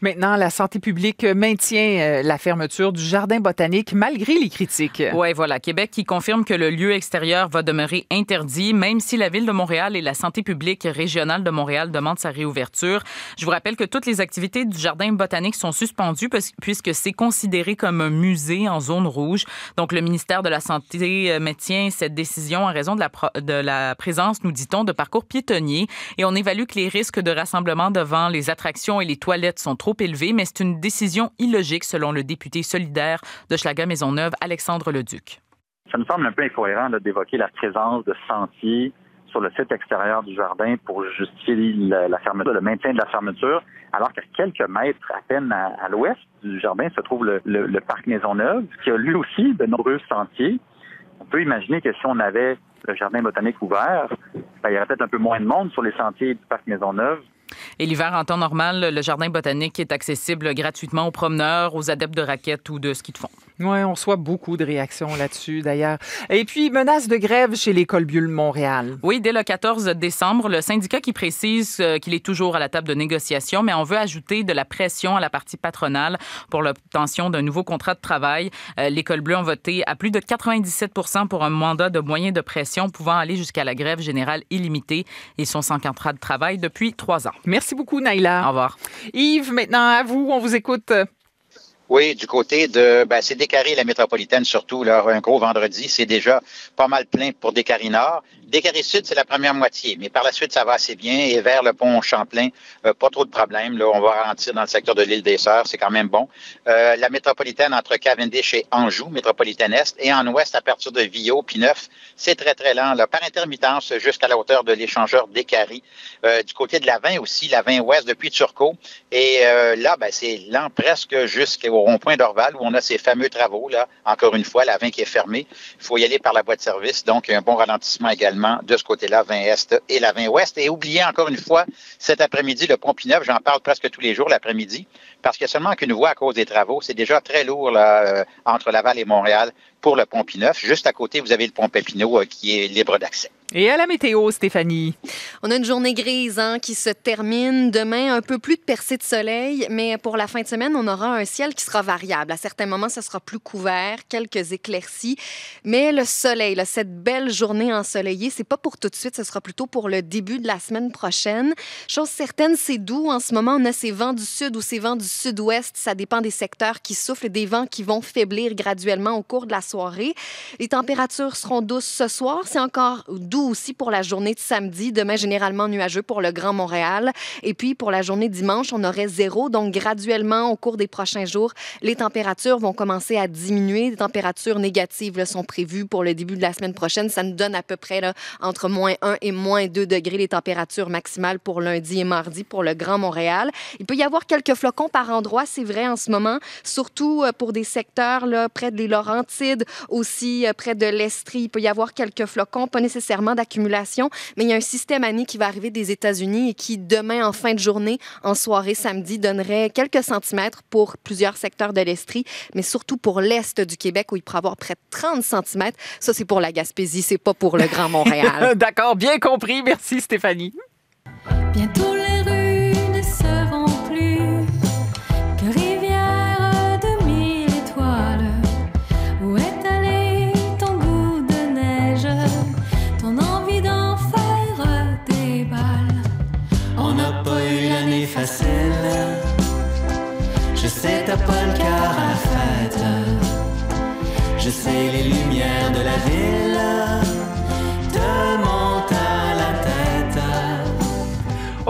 Maintenant, la santé publique maintient euh, la fermeture du jardin botanique malgré les critiques. Oui, voilà. Québec qui confirme que le lieu extérieur va demeurer interdit, même si la Ville de Montréal et la santé publique régionale de Montréal demandent sa réouverture. Je vous rappelle que toutes les activités du jardin botanique sont suspendues puisque c'est considéré comme un musée en zone rouge. Donc, le ministère de la Santé euh, maintient cette décision en raison de la, de la présence, nous dit-on, de parcours piétonniers et on évalue que les risques de rassemblement devant les attractions et les toilettes sont trop élevé, mais c'est une décision illogique selon le député solidaire de Schlager-Maisonneuve, Alexandre Leduc. Ça me semble un peu incohérent d'évoquer la présence de sentiers sur le site extérieur du jardin pour justifier la, fermeture, le maintien de la fermeture, alors qu'à quelques mètres à peine à, l'ouest du jardin se trouve le, le parc Maisonneuve, qui a lui aussi de nombreux sentiers. On peut imaginer que si on avait le jardin botanique ouvert, ben, il y aurait peut-être un peu moins de monde sur les sentiers du parc Maisonneuve. Et l'hiver, en temps normal, le jardin botanique est accessible gratuitement aux promeneurs, aux adeptes de raquettes ou de ski de fond. Oui, on reçoit beaucoup de réactions là-dessus, d'ailleurs. Et puis, menace de grève chez l'école Bulle Montréal. Oui, dès le 14 décembre, le syndicat qui précise euh, qu'il est toujours à la table de négociation, mais on veut ajouter de la pression à la partie patronale pour l'obtention d'un nouveau contrat de travail. Euh, l'école Bleue a voté à plus de 97 pour un mandat de moyen de pression pouvant aller jusqu'à la grève générale illimitée et son sans contrat de travail depuis trois ans. Merci beaucoup, Naïla. Au revoir. Yves, maintenant à vous, on vous écoute. Oui, du côté de, ben, c'est Descaries, la métropolitaine surtout, là, un gros vendredi, c'est déjà pas mal plein pour Descaries Nord. Descaries Sud, c'est la première moitié, mais par la suite, ça va assez bien. Et vers le pont Champlain, euh, pas trop de problèmes. Là, on va ralentir dans le secteur de l'île des Sœurs, c'est quand même bon. Euh, la métropolitaine entre Cavendish et Anjou, métropolitaine Est, et en Ouest, à partir de Villot, puis Neuf, c'est très, très lent, par intermittence, jusqu'à la hauteur de l'échangeur Descaries. Euh, du côté de la 20 aussi, la 20 Ouest depuis Turcot. Et là, ben, c'est lent presque jusqu'au au rond-point d'Orval où on a ces fameux travaux, là, encore une fois, la 20 qui est fermée. Il faut y aller par la voie de service, donc un bon ralentissement également de ce côté-là, 20 Est et la 20 Ouest. Et oubliez encore une fois, cet après-midi, le pont Pineuve, j'en parle presque tous les jours l'après-midi, parce qu'il y a seulement qu'une voie à cause des travaux. C'est déjà très lourd euh, entre Laval et Montréal pour le pont Pineuf. Juste à côté, vous avez le pont Pépineau euh, qui est libre d'accès. Et à la météo, Stéphanie. On a une journée grise hein, qui se termine. Demain, un peu plus de percée de soleil, mais pour la fin de semaine, on aura un ciel qui sera variable. À certains moments, ce sera plus couvert, quelques éclaircies. Mais le soleil, cette belle journée ensoleillée, c'est pas pour tout de suite, ce sera plutôt pour le début de la semaine prochaine. Chose certaine, c'est doux. En ce moment, on a ces vents du sud ou ces vents du sud-ouest. Ça dépend des secteurs qui soufflent, des vents qui vont faiblir graduellement au cours de la soirée. Les températures seront douces ce soir. C'est encore doux aussi pour la journée de samedi. Demain, généralement nuageux pour le Grand Montréal. Et puis, pour la journée dimanche, on aurait zéro. Donc, graduellement, au cours des prochains jours, les températures vont commencer à diminuer. Les températures négatives là, sont prévues pour le début de la semaine prochaine. Ça nous donne à peu près là, entre moins 1 et moins 2 degrés les températures maximales pour lundi et mardi pour le Grand Montréal. Il peut y avoir quelques flocons par endroit, c'est vrai en ce moment, surtout euh, pour des secteurs là, près des Laurentides, aussi euh, près de l'Estrie. Il peut y avoir quelques flocons, pas nécessairement d'accumulation, mais il y a un système Annie qui va arriver des États-Unis et qui, demain, en fin de journée, en soirée samedi, donnerait quelques centimètres pour plusieurs secteurs de l'Estrie, mais surtout pour l'Est du Québec où il pourrait avoir près de 30 centimètres. Ça, c'est pour la Gaspésie, c'est pas pour le Grand Montréal. D'accord, bien compris. Merci, Stéphanie. Bientôt cœur à fête. Je sais les lumières de la ville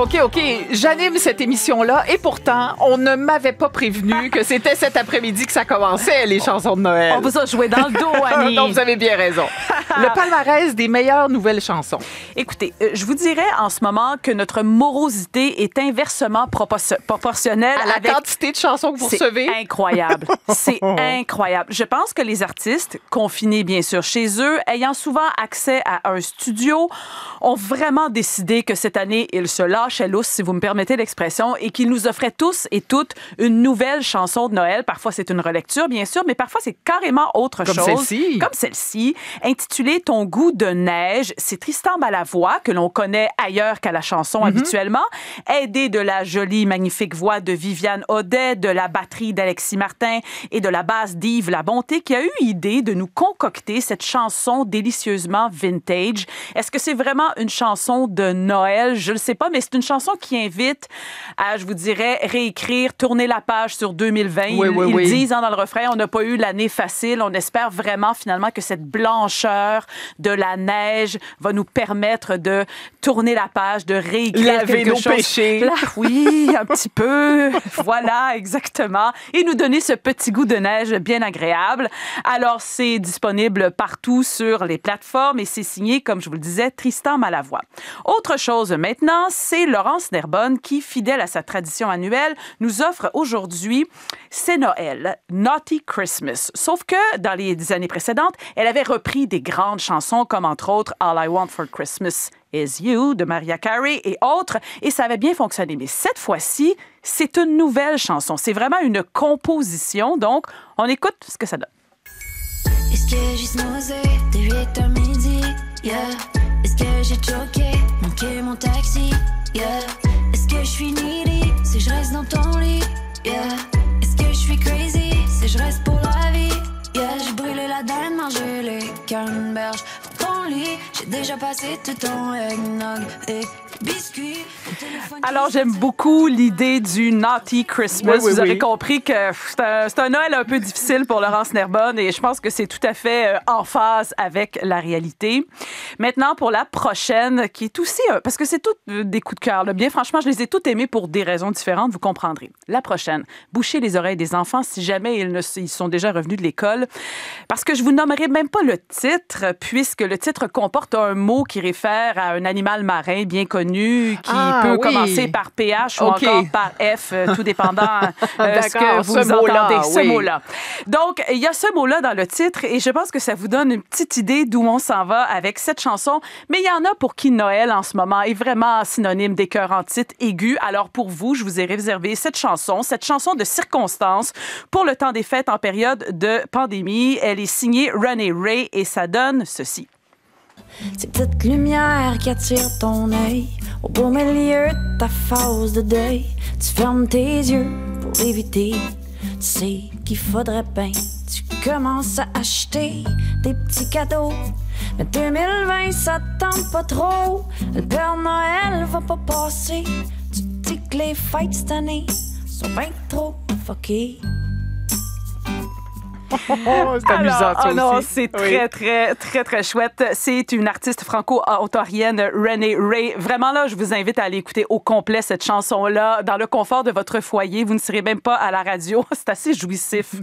OK, OK, j'anime cette émission-là et pourtant, on ne m'avait pas prévenu que c'était cet après-midi que ça commençait, les chansons de Noël. On vous a joué dans le dos, Annie. non, vous avez bien raison. le palmarès des meilleures nouvelles chansons. Écoutez, euh, je vous dirais en ce moment que notre morosité est inversement proportionnelle à la quantité de chansons que vous recevez. C'est incroyable. C'est incroyable. Je pense que les artistes, confinés bien sûr chez eux, ayant souvent accès à un studio, ont vraiment décidé que cette année, ils se lousse, si vous me permettez l'expression, et qu'ils nous offraient tous et toutes une nouvelle chanson de Noël. Parfois, c'est une relecture, bien sûr, mais parfois, c'est carrément autre chose. Comme celle-ci. Comme celle-ci, intitulée Ton goût de neige. C'est Tristan Balavoie, que l'on connaît ailleurs qu'à la chanson mm-hmm. habituellement, aidé de la jolie, magnifique voix de Viviane Audet, de la batterie d'Alexis Martin et de la basse d'Yves La Bonté, qui a eu idée de nous concocter cette chanson délicieusement vintage. Est-ce que c'est vraiment une chanson de Noël? Je ne sais pas, mais c'est une chanson qui invite à, je vous dirais, réécrire, tourner la page sur 2020. Oui, ils oui, ils oui. disent hein, dans le refrain, on n'a pas eu l'année facile. On espère vraiment finalement que cette blancheur de la neige va nous permettre de tourner la page, de réécrire Laver quelque nos chose. péchés. Là, oui, un petit peu. voilà, exactement. Et nous donner ce petit goût de neige bien agréable. Alors, c'est disponible partout sur les plateformes et c'est signé, comme je vous le disais, Tristan Malavoie. Autre chose maintenant, c'est Laurence Nerbonne qui, fidèle à sa tradition annuelle, nous offre aujourd'hui C'est Noël, Naughty Christmas. Sauf que dans les années précédentes, elle avait repris des grandes chansons comme entre autres All I Want for Christmas Is You de Mariah Carey et autres, et ça avait bien fonctionné. Mais cette fois-ci, c'est une nouvelle chanson. C'est vraiment une composition, donc on écoute ce que ça donne. Est-ce que j'ai snoozé de 8 à midi? Yeah. Est-ce que j'ai choqué, manqué mon taxi? Yeah. Est-ce que je suis needy si je reste dans ton lit? Yeah. Est-ce que je suis crazy si je reste pour la vie? Yeah. J'ai brûlé la dinde, mangé les canneberges dans ton lit. J'ai déjà passé tout ton eggnog et Alors, j'aime beaucoup l'idée du Naughty Christmas. Oui, oui, Vous aurez oui. compris que c'est un, un Noël un peu difficile pour Laurence Nerbonne et je pense que c'est tout à fait euh, en phase avec la réalité. Maintenant, pour la prochaine, qui est aussi... parce que c'est toutes euh, des coups de cœur. là. Bien franchement, je les ai toutes aimées pour des raisons différentes, vous comprendrez. La prochaine, boucher les oreilles des enfants si jamais ils, ne, ils sont déjà revenus de l'école. Parce que je vous nommerai même pas le titre, puisque le titre comporte un mot qui réfère à un animal marin bien connu, qui Ah, peut oui. commencer par PH ou encore par F, euh, tout dépendant euh, ce que vous ce ce mot-là. Donc, il y a ce mot-là dans le titre et je pense que ça vous donne une petite idée d'où on s'en va avec cette chanson. Mais il y en a pour qui Noël en ce moment est vraiment synonyme d'écœurant titre aigu. Alors pour vous, je vous ai réservé cette chanson, cette chanson de circonstance pour le temps des fêtes en période de pandémie. Elle est signée René Ray et ça donne ceci. Ces petites lumières qui attirent ton œil. Au beau milieu de ta phase de deuil Tu fermes tes yeux pour éviter. Tu sais qu'il faudrait bien Tu commences à acheter des petits cadeaux. Mais 2020 ça te tente pas trop. Le Père Noël va pas passer. Tu dis que les fêtes cette année Sont bien trop fuckées c'est amusant, ça ah non, c'est très, très, très, très chouette. C'est une artiste franco-ontarienne, Renee Ray. Vraiment, là, je vous invite à aller écouter au complet cette chanson-là dans le confort de votre foyer. Vous ne serez même pas à la radio. C'est assez jouissif.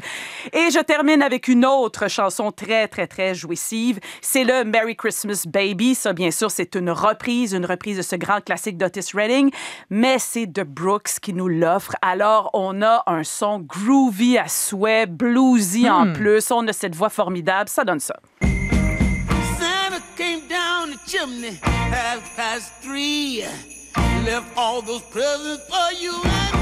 Et je termine avec une autre chanson très, très, très jouissive. C'est le Merry Christmas Baby. Ça, bien sûr, c'est une reprise, une reprise de ce grand classique d'Otis Redding. Mais c'est The Brooks qui nous l'offre. Alors, on a un son groovy à souhait, bluesy en Hmm. plus. On a cette voix formidable. Ça donne ça. Santa came down the chimney half past three. Left all those presents for you and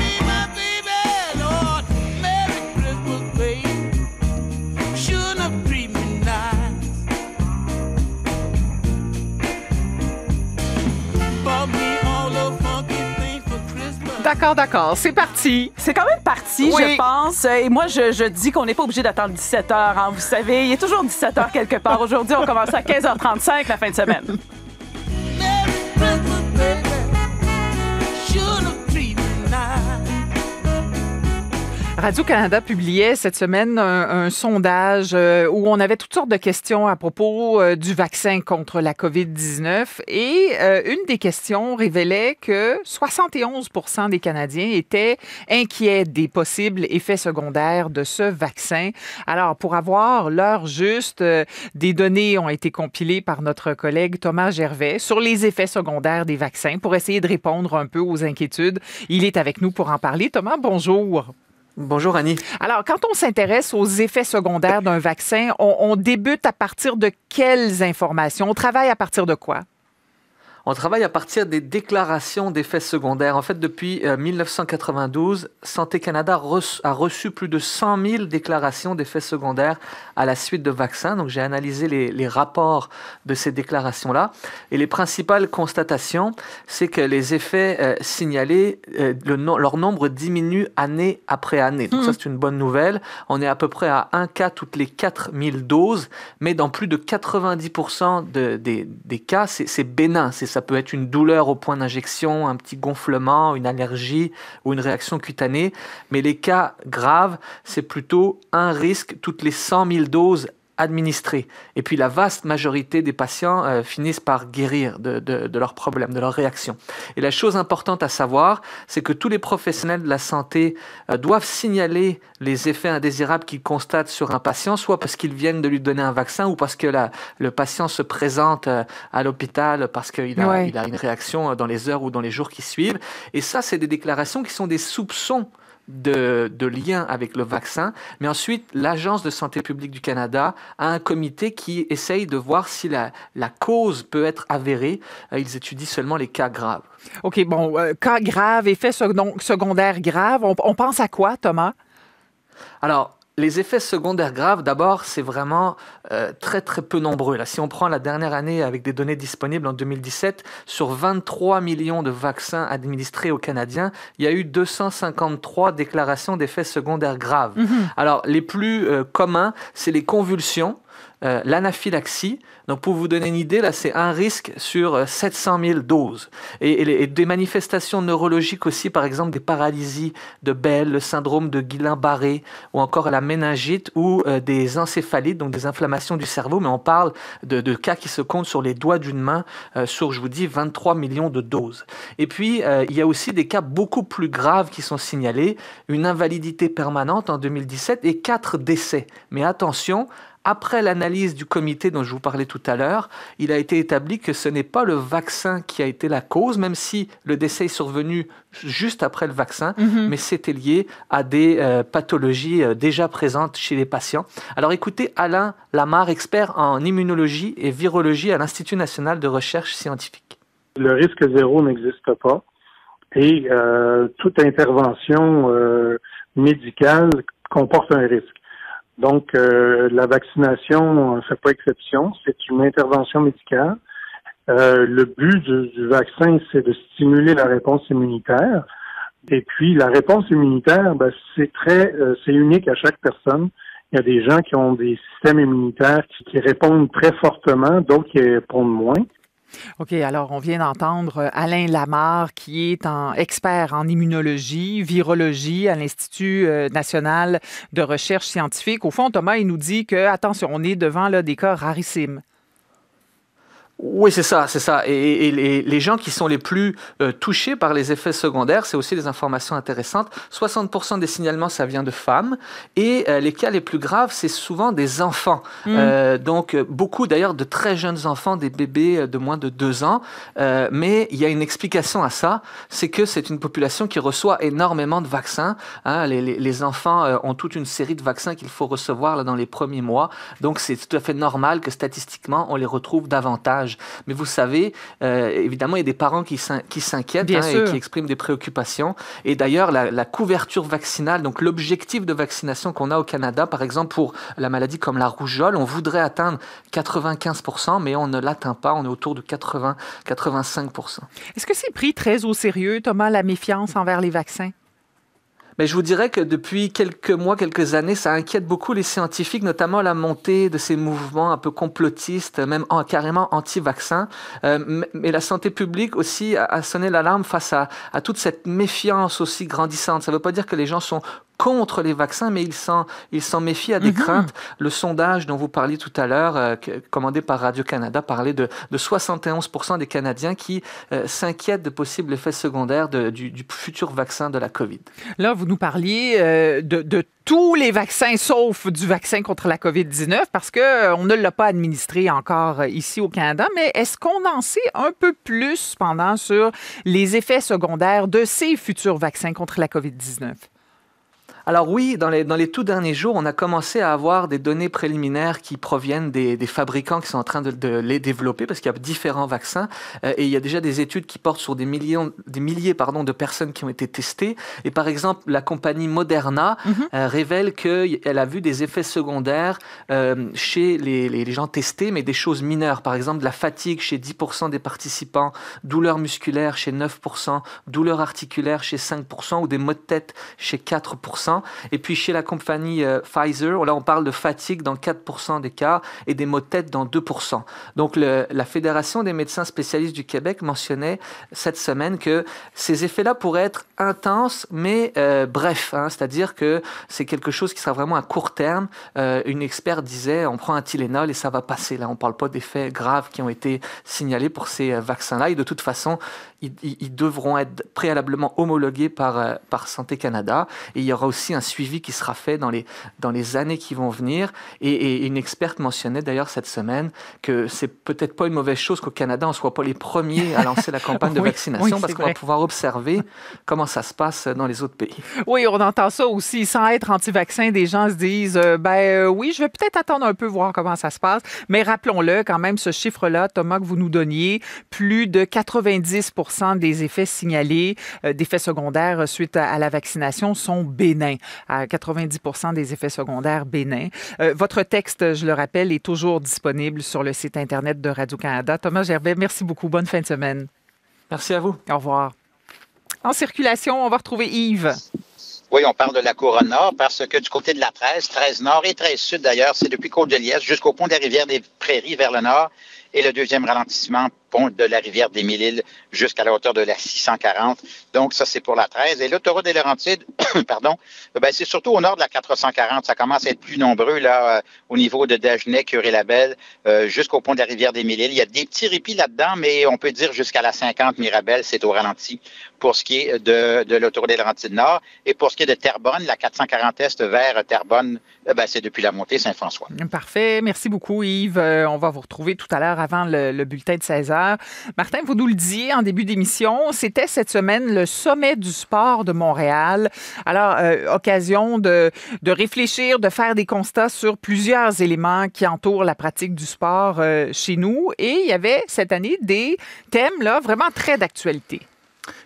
D'accord, d'accord. C'est parti. C'est quand même parti, Oui. je pense. Et moi, je, je dis qu'on n'est pas obligé d'attendre 17 heures. hein. Vous savez, il est toujours 17 heures quelque part. Aujourd'hui, on commence à 15h35 la fin de semaine. Radio-Canada publiait cette semaine un, sondage euh, où on avait toutes sortes de questions à propos euh, du vaccin contre la COVID-19 et euh, une des questions révélait que 71 des Canadiens étaient inquiets des possibles effets secondaires de ce vaccin. Alors, pour avoir l'heure juste, des données ont été compilées par notre collègue Thomas Gervais sur les effets secondaires des vaccins pour essayer de répondre un peu aux inquiétudes. Il est avec nous pour en parler. Thomas, bonjour. Bonjour Annie. Alors, quand on s'intéresse aux effets secondaires d'un vaccin, on, débute à partir de quelles informations? On travaille à partir de quoi? On travaille à partir des déclarations d'effets secondaires. En fait, depuis euh, 1992, Santé Canada a reçu plus de 100 000 déclarations d'effets secondaires à la suite de vaccins. Donc, j'ai analysé les, les rapports de ces déclarations-là. Et les principales constatations, c'est que les effets euh, signalés, euh, le no- leur nombre diminue année après année. Donc, ça, c'est une bonne nouvelle. On est à peu près à un cas toutes les 4000 doses, mais dans plus de 90% de- des, des cas, c'est c'est bénin, c'est Ça peut être une douleur au point d'injection, un petit gonflement, une allergie ou une réaction cutanée. Mais les cas graves, c'est plutôt un risque toutes les 100 000 doses administrés. Et puis la vaste majorité des patients euh, finissent par guérir de, de, leurs problèmes, de leurs réactions. Et la chose importante à savoir, c'est que tous les professionnels de la santé euh, doivent signaler les effets indésirables qu'ils constatent sur un patient, soit parce qu'ils viennent de lui donner un vaccin ou parce que la, le patient se présente euh, à l'hôpital parce qu'il a, il a une réaction dans les heures ou dans les jours qui suivent. Et ça, c'est des déclarations qui sont des soupçons de, de lien avec le vaccin. Mais ensuite, l'Agence de santé publique du Canada a un comité qui essaye de voir si la, la cause peut être avérée. Euh, ils étudient seulement les cas graves. OK, bon, euh, cas graves, effets secondaires graves. On, on pense à quoi, Thomas? Alors, les effets secondaires graves, d'abord, c'est vraiment euh, très très peu nombreux. Là, si on prend la dernière année avec des données disponibles en 2017, sur 23 millions de vaccins administrés aux Canadiens, il y a eu 253 déclarations d'effets secondaires graves. Mm-hmm. Alors, les plus euh, communs, c'est les convulsions. Euh, l'anaphylaxie. Donc, pour vous donner une idée, là, c'est un risque sur 700 euh, 000 doses. Et, des manifestations neurologiques aussi, par exemple des paralysies de Bell, le syndrome de Guillain-Barré, ou encore la méningite, ou euh, des encéphalites, donc des inflammations du cerveau. Mais on parle de, cas qui se comptent sur les doigts d'une main, sur, je vous dis, 23 millions de doses. Et puis, il y a aussi des cas beaucoup plus graves qui sont signalés, une invalidité permanente en 2017 et quatre décès. Mais attention, après l'analyse du comité dont je vous parlais tout à l'heure, il a été établi que ce n'est pas le vaccin qui a été la cause, même si le décès est survenu juste après le vaccin, mhm. mais c'était lié à des euh, pathologies euh, déjà présentes chez les patients. Alors écoutez Alain Lamar, expert en immunologie et virologie à l'Institut national de recherche scientifique. Le risque zéro n'existe pas et euh, toute intervention médicale comporte un risque. Donc, euh, la vaccination ne fait pas exception. C'est une intervention médicale. Euh, le but du, vaccin, c'est de stimuler la réponse immunitaire. Et puis, la réponse immunitaire, ben, c'est très, euh, c'est unique à chaque personne. Il y a des gens qui ont des systèmes immunitaires qui répondent très fortement, d'autres qui répondent moins. OK, alors on vient d'entendre euh, Alain Lamar, qui est expert en immunologie, virologie à l'Institut euh, national de recherche scientifique. Au fond, Thomas, il nous dit que, attention, on est devant là, des cas rarissimes. Oui, c'est ça, c'est ça. Et, les, gens qui sont les plus euh, touchés par les effets secondaires, c'est aussi des informations intéressantes. 60% des signalements, ça vient de femmes. Et euh, les cas les plus graves, c'est souvent des enfants. Mm. Euh, donc, beaucoup d'ailleurs de très jeunes enfants, des bébés de moins de 2 ans. mais il y a une explication à ça, c'est que c'est une population qui reçoit énormément de vaccins. Hein. Les, les, enfants ont toute une série de vaccins qu'il faut recevoir là, dans les premiers mois. Donc, c'est tout à fait normal que statistiquement, on les retrouve davantage mais vous savez, euh, évidemment, il y a des parents qui s'inquiètent hein, et qui expriment des préoccupations. Et d'ailleurs, la, couverture vaccinale, donc l'objectif de vaccination qu'on a au Canada, par exemple pour la maladie comme la rougeole, on voudrait atteindre 95%, mais on ne l'atteint pas. On est autour de 80-85%. Est-ce que c'est pris très au sérieux, Thomas, la méfiance envers les vaccins? Mais je vous dirais que depuis quelques mois, quelques années, ça inquiète beaucoup les scientifiques, notamment la montée de ces mouvements un peu complotistes, même en, carrément anti-vaccins. Euh, mais la santé publique aussi a, sonné l'alarme face à, à, toute cette méfiance aussi grandissante. Ça ne veut pas dire que les gens sont contre les vaccins, mais ils s'en, ils s'en méfient à des mhm. craintes. Le sondage dont vous parliez tout à l'heure, euh, commandé par Radio-Canada, parlait de, de 71% des Canadiens qui euh, s'inquiètent de possibles effets secondaires de, du, du, futur vaccin de la COVID. Là, vous nous parliez euh, de, de, tous les vaccins, sauf du vaccin contre la COVID-19, parce qu'on ne l'a pas administré encore ici au Canada, mais est-ce qu'on en sait un peu plus pendant sur les effets secondaires de ces futurs vaccins contre la COVID-19? Alors oui, dans les, dans les tout derniers jours, on a commencé à avoir des données préliminaires qui proviennent des, des fabricants qui sont en train de, de les développer parce qu'il y a différents vaccins euh, et il y a déjà des études qui portent sur des, millions, des milliers pardon, de personnes qui ont été testées. Et par exemple, la compagnie Moderna mhm. euh, révèle qu'elle a vu des effets secondaires euh, chez les, les, les, gens testés, mais des choses mineures. Par exemple, de la fatigue chez 10% des participants, douleurs musculaires chez 9%, douleurs articulaires chez 5% ou des maux de tête chez 4%. Et puis chez la compagnie euh, Pfizer, là on parle de fatigue dans 4% des cas et des maux de tête dans 2%. Donc la Fédération des médecins spécialistes du Québec mentionnait cette semaine que ces effets-là pourraient être intenses mais euh, brefs, hein, c'est-à-dire que c'est quelque chose qui sera vraiment à court terme. Euh, une experte disait on prend un Tylenol et ça va passer. Là on parle pas d'effets graves qui ont été signalés pour ces euh, vaccins-là et de toute façon ils, devront être préalablement homologués par, par Santé Canada. Et il y aura aussi un suivi qui sera fait dans les, dans les années qui vont venir. Et, et une experte mentionnait d'ailleurs cette semaine que c'est peut-être pas une mauvaise chose qu'au Canada, on soit pas les premiers à lancer la campagne de Oui, vaccination oui, parce qu'on va pouvoir observer comment ça se passe dans les autres pays. Oui, on entend ça aussi. Sans être anti-vaccin, des gens se disent euh, ben euh, oui, je vais peut-être attendre un peu, voir comment ça se passe. Mais rappelons-le, quand même, ce chiffre-là, Thomas, que vous nous donniez, plus de 90 des effets signalés, euh, d'effets secondaires euh, suite à, à la vaccination sont bénins. À 90 des effets secondaires bénins. Euh, votre texte, je le rappelle, est toujours disponible sur le site Internet de Radio-Canada. Thomas Gervais, merci beaucoup. Bonne fin de semaine. Merci à vous. Au revoir. En circulation, on va retrouver Yves. Oui, on parle de la couronne nord parce que du côté de la 13, 13 nord et 13 sud d'ailleurs, c'est depuis Côte-de-Liesse jusqu'au pont de la rivière des Prairies vers le nord et le deuxième ralentissement, pont de la rivière des Mille-Îles jusqu'à la hauteur de la 640. Donc, ça, c'est pour la 13. Et l'autoroute des Laurentides, pardon, ben, c'est surtout au nord de la 440. Ça commence à être plus nombreux, là, euh, au niveau de Dagenais, Curé-Labelle, euh, jusqu'au pont de la rivière des Mille-Îles. Il y a des petits répits là-dedans, mais on peut dire jusqu'à la 50 Mirabel, c'est au ralenti pour ce qui est de, de l'autoroute des Laurentides Nord. Et pour ce qui est de Terrebonne, la 440 Est vers Terrebonne, euh, ben, c'est depuis la montée Saint-François. Parfait. Merci beaucoup, Yves. Euh, on va vous retrouver tout à l'heure avant le, le bulletin de 16 heures. Martin, vous nous le disiez en début d'émission, c'était cette semaine le sommet du sport de Montréal. Alors, euh, occasion de, de réfléchir, de faire des constats sur plusieurs éléments qui entourent la pratique du sport euh, chez nous. Et il y avait cette année des thèmes là, vraiment très d'actualité.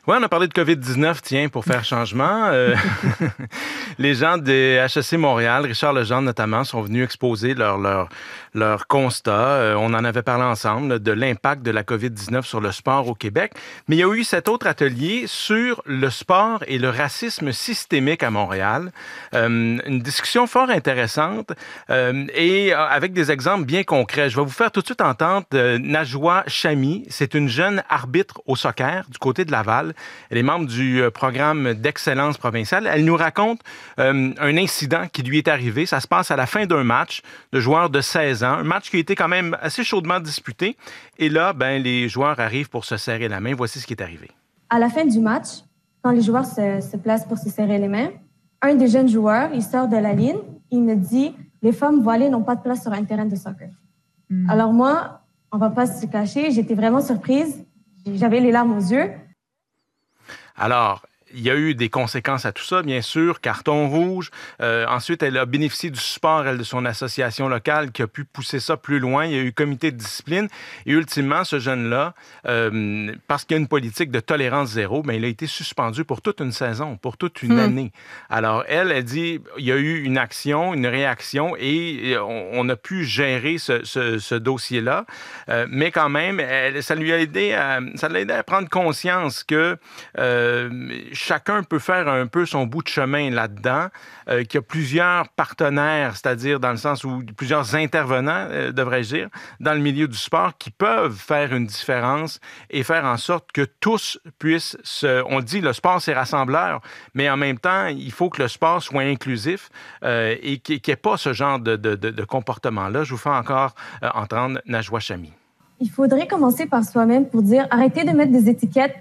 Oui, on a parlé de COVID-19, tiens, pour faire changement. Euh, les gens des HEC Montréal, Richard Legendre notamment, sont venus exposer leur, leur, leur constat. Euh, on en avait parlé ensemble de l'impact de la COVID-19 sur le sport au Québec. Mais il y a eu cet autre atelier sur le sport et le racisme systémique à Montréal. Euh, une discussion fort intéressante euh, et avec des exemples bien concrets. Je vais vous faire tout de suite entendre euh, Najwa Chami. C'est une jeune arbitre au soccer du côté de Laval. Elle est membre du programme d'excellence provinciale. Elle nous raconte un incident qui lui est arrivé. Ça se passe à la fin d'un match de joueurs de 16 ans. Un match qui a été quand même assez chaudement disputé. Et là, ben, les joueurs arrivent pour se serrer la main. Voici ce qui est arrivé. À la fin du match, quand les joueurs se, se placent pour se serrer les mains, un des jeunes joueurs, il sort de la ligne, il me dit Les femmes voilées n'ont pas de place sur un terrain de soccer. Alors moi, on va pas se cacher, j'étais vraiment surprise. J'avais les larmes aux yeux. Alors, il y a eu des conséquences à tout ça, bien sûr, carton rouge. Euh, ensuite, elle a bénéficié du support, elle, de son association locale qui a pu pousser ça plus loin. Il y a eu comité de discipline. Et ultimement, ce jeune-là, euh, parce qu'il y a une politique de tolérance zéro, mais il a été suspendu pour toute une saison, pour toute une Hmm. année. Alors, elle, elle dit, il y a eu une action, une réaction, et on, on a pu gérer ce, ce- ce dossier-là. Euh, mais quand même, elle- ça lui a aidé à, ça l'a aidé à prendre conscience que chacun peut faire un peu son bout de chemin là-dedans, euh, qu'il y a plusieurs partenaires, c'est-à-dire dans le sens où plusieurs intervenants, euh, devrais-je dire, dans le milieu du sport qui peuvent faire une différence et faire en sorte que tous puissent se... On dit, le sport, c'est rassembleur, mais en même temps, il faut que le sport soit inclusif euh, et qu'il n'y ait pas ce genre de, de- de- comportement-là. Je vous fais encore entendre Najwa Chami. Il faudrait commencer par soi-même pour dire arrêtez de mettre des étiquettes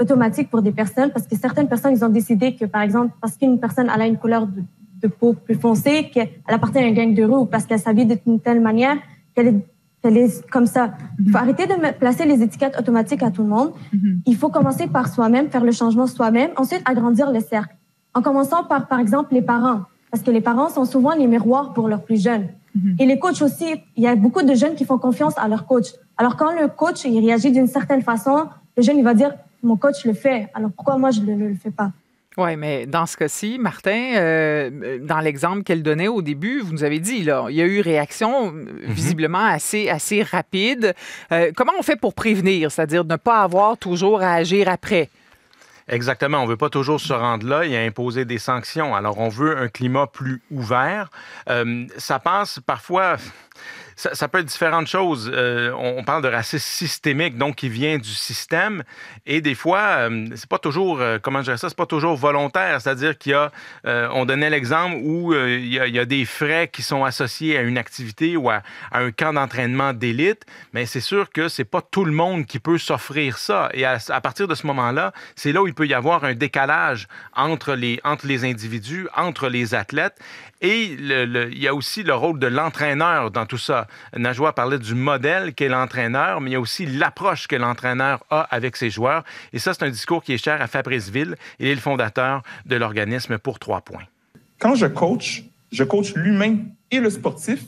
automatiques pour des personnes parce que certaines personnes, ils ont décidé que, par exemple, parce qu'une personne elle a une couleur de, de peau plus foncée, qu'elle appartient à un gang de rue ou parce qu'elle s'habille d'une telle manière qu'elle est, qu'elle est comme ça. Il faut arrêter de placer les étiquettes automatiques à tout le monde. Il faut commencer par soi-même, faire le changement soi-même, ensuite agrandir le cercle. En commençant par, par exemple, les parents. Parce que les parents sont souvent les miroirs pour leurs plus jeunes. Et les coachs aussi, il y a beaucoup de jeunes qui font confiance à leur coach. Alors quand le coach il réagit d'une certaine façon, le jeune il va dire mon coach le fait, alors pourquoi moi je ne le, le fais pas? Oui, mais dans ce cas-ci, Martin, euh, dans l'exemple qu'elle donnait au début, vous nous avez dit, là, il y a eu réaction euh, visiblement assez, assez rapide. Euh, comment on fait pour prévenir, c'est-à-dire ne pas avoir toujours à agir après? Exactement. On veut pas toujours se rendre là et imposer des sanctions. Alors, on veut un climat plus ouvert. Euh, ça passe parfois ça, peut être différentes choses. Euh, on, parle de racisme systémique, donc qui vient du système. Et des fois, euh, c'est pas toujours, euh, comment je dirais ça, c'est pas toujours volontaire. C'est-à-dire qu'il y a, euh, on donnait l'exemple où il y, a, des frais qui sont associés à une activité ou à, à un camp d'entraînement d'élite, mais c'est sûr que c'est pas tout le monde qui peut s'offrir ça. Et à, à, partir de ce moment-là, c'est là où il peut y avoir un décalage entre les, entre les individus, entre les athlètes. Et il y a aussi le rôle de l'entraîneur dans tout ça. Najwa parlait du modèle qu'est l'entraîneur, mais il y a aussi l'approche que l'entraîneur a avec ses joueurs. Et ça, c'est un discours qui est cher à Fabrice Ville. Il est le fondateur de l'organisme pour trois points. Quand je coach, je coach l'humain et le sportif.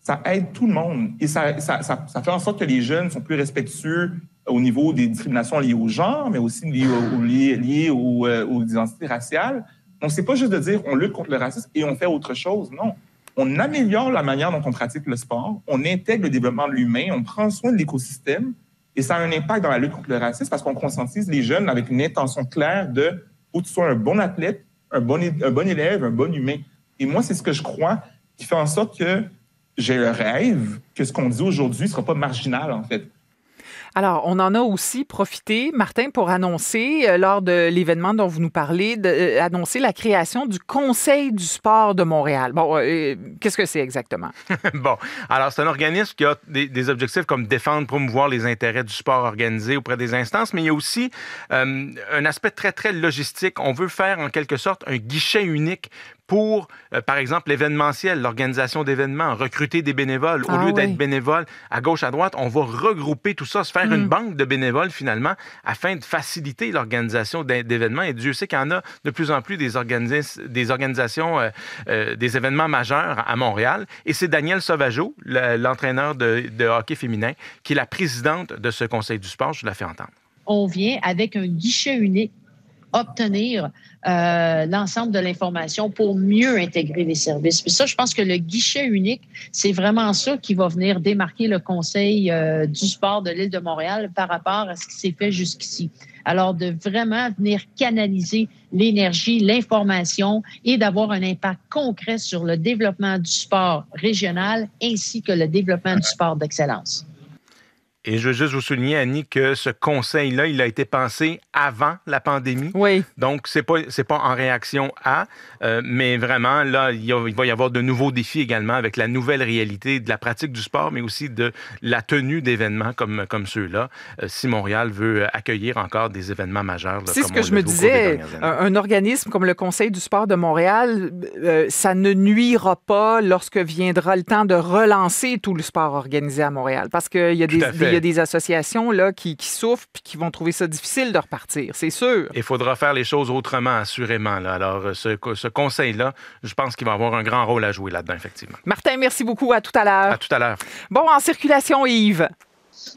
Ça aide tout le monde. Et ça, ça, ça, fait en sorte que les jeunes sont plus respectueux au niveau des discriminations liées au genre, mais aussi liées, liées, liées euh, aux identités raciales. Donc, c'est pas juste de dire on lutte contre le racisme et on fait autre chose. Non. On améliore la manière dont on pratique le sport, on intègre le développement de l'humain, on prend soin de l'écosystème et ça a un impact dans la lutte contre le racisme parce qu'on conscientise les jeunes avec une intention claire de faut que tu sois un bon athlète, un bon, un bon élève, un bon humain. Et moi, c'est ce que je crois qui fait en sorte que j'ai le rêve que ce qu'on dit aujourd'hui ne sera pas marginal, en fait. Alors, on en a aussi profité, Martin, pour annoncer, euh, lors de l'événement dont vous nous parlez, de, euh, annoncer la création du Conseil du sport de Montréal. Bon, euh, qu'est-ce que c'est exactement? bon, alors c'est un organisme qui a des, des, objectifs comme défendre, promouvoir les intérêts du sport organisé auprès des instances, mais il y a aussi un aspect très, très logistique. On veut faire en quelque sorte un guichet unique pour, euh, par exemple, l'événementiel, l'organisation d'événements, recruter des bénévoles. Au ah, lieu d'être oui. bénévole à gauche, à droite, on va regrouper tout ça, se faire mm. une banque de bénévoles finalement, afin de faciliter l'organisation d'événements. Et Dieu sait qu'il y en a de plus en plus des, organis des organisations, euh, euh, des événements majeurs à Montréal. Et c'est Danielle Sauvageau, l'entraîneur de, de hockey féminin, qui est la présidente de ce conseil du sport. Je la fais entendre. On vient avec un guichet unique obtenir euh, l'ensemble de l'information pour mieux intégrer les services. Puis ça, je pense que le guichet unique, c'est vraiment ça qui va venir démarquer le Conseil euh, du sport de l'île de Montréal par rapport à ce qui s'est fait jusqu'ici. Alors, de vraiment venir canaliser l'énergie, l'information et d'avoir un impact concret sur le développement du sport régional ainsi que le développement du sport d'excellence. Et je veux juste vous souligner, Annie, que ce conseil-là, il a été pensé avant la pandémie. Oui. Donc, c'est pas, c'est pas en réaction à, euh, mais vraiment, là, il, y a, il, va y avoir de nouveaux défis également avec la nouvelle réalité de la pratique du sport, mais aussi de la tenue d'événements comme, comme ceux-là. Euh, si Montréal veut accueillir encore des événements majeurs. C'est ce que je me disais. Un, un, organisme comme le Conseil du sport de Montréal, euh, ça ne nuira pas lorsque viendra le temps de relancer tout le sport organisé à Montréal. Parce qu'il y a des, il y a des associations là, qui, qui souffrent et qui vont trouver ça difficile de repartir, c'est sûr. Il faudra faire les choses autrement, assurément. Là. Alors, ce, ce conseil-là, je pense qu'il va avoir un grand rôle à jouer là-dedans, effectivement. Martin, merci beaucoup. À tout à l'heure. À tout à l'heure. Bon, en circulation, Yves.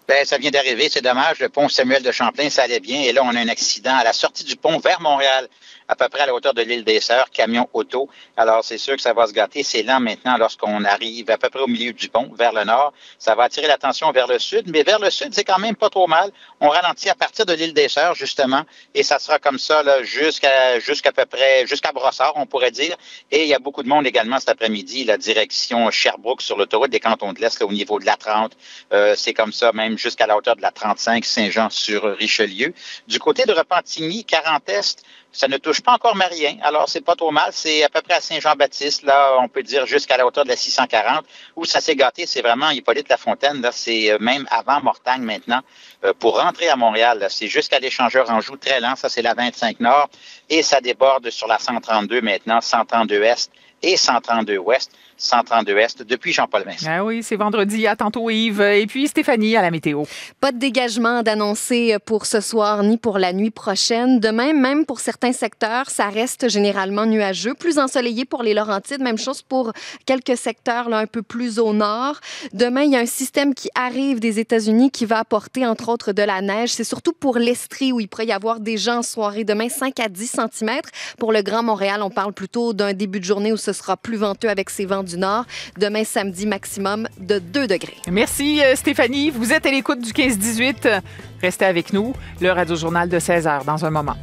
Ben, ça vient d'arriver, c'est dommage. Le pont Samuel de Champlain, ça allait bien. Et là, on a un accident à la sortie du pont vers Montréal à peu près à la hauteur de l'île des Sœurs, camion auto. Alors, c'est sûr que ça va se gâter. C'est lent maintenant lorsqu'on arrive à peu près au milieu du pont, vers le nord. Ça va attirer l'attention vers le sud, mais vers le sud, c'est quand même pas trop mal. On ralentit à partir de l'île des Sœurs, justement, et ça sera comme ça jusqu'à jusqu'à peu près, jusqu'à Brossard, on pourrait dire. Et il y a beaucoup de monde également cet après-midi, la direction Sherbrooke sur l'autoroute des cantons de l'Est, au niveau de la 30. Euh, c'est comme ça, même jusqu'à la hauteur de la 35, Saint-Jean sur Richelieu. Du côté de Repentigny, 40 Est, ça ne touche pas encore Marien, alors c'est pas trop mal. C'est à peu près à Saint-Jean-Baptiste, là, on peut dire jusqu'à la hauteur de la 640. Où ça s'est gâté, c'est vraiment Hippolyte Lafontaine, là, c'est même avant Mortagne maintenant. Euh, pour rentrer à Montréal, c'est jusqu'à l'échangeur Anjou, très lent, ça c'est la 25 Nord, et ça déborde sur la 132 maintenant, 132 Est et 132 Ouest. 132 Est depuis Jean-Paul Vincent. Ah oui, c'est vendredi. À tantôt, Yves. Et puis Stéphanie à la météo. Pas de dégagement d'annoncer pour ce soir ni pour la nuit prochaine. Demain, même pour certains secteurs, ça reste généralement nuageux. Plus ensoleillé pour les Laurentides. Même chose pour quelques secteurs là, un peu plus au nord. Demain, il y a un système qui arrive des États-Unis qui va apporter, entre autres, de la neige. C'est surtout pour l'Estrie où il pourrait y avoir des gens en soirée. Demain, 5 à 10 cm. Pour le Grand Montréal, on parle plutôt d'un début de journée où ce sera plus venteux avec ces vents du nord. Demain, samedi, maximum de 2 degrés. Merci, Stéphanie. Vous êtes à l'écoute du 15-18. Restez avec nous. Le Radio-journal de 16 h dans un moment.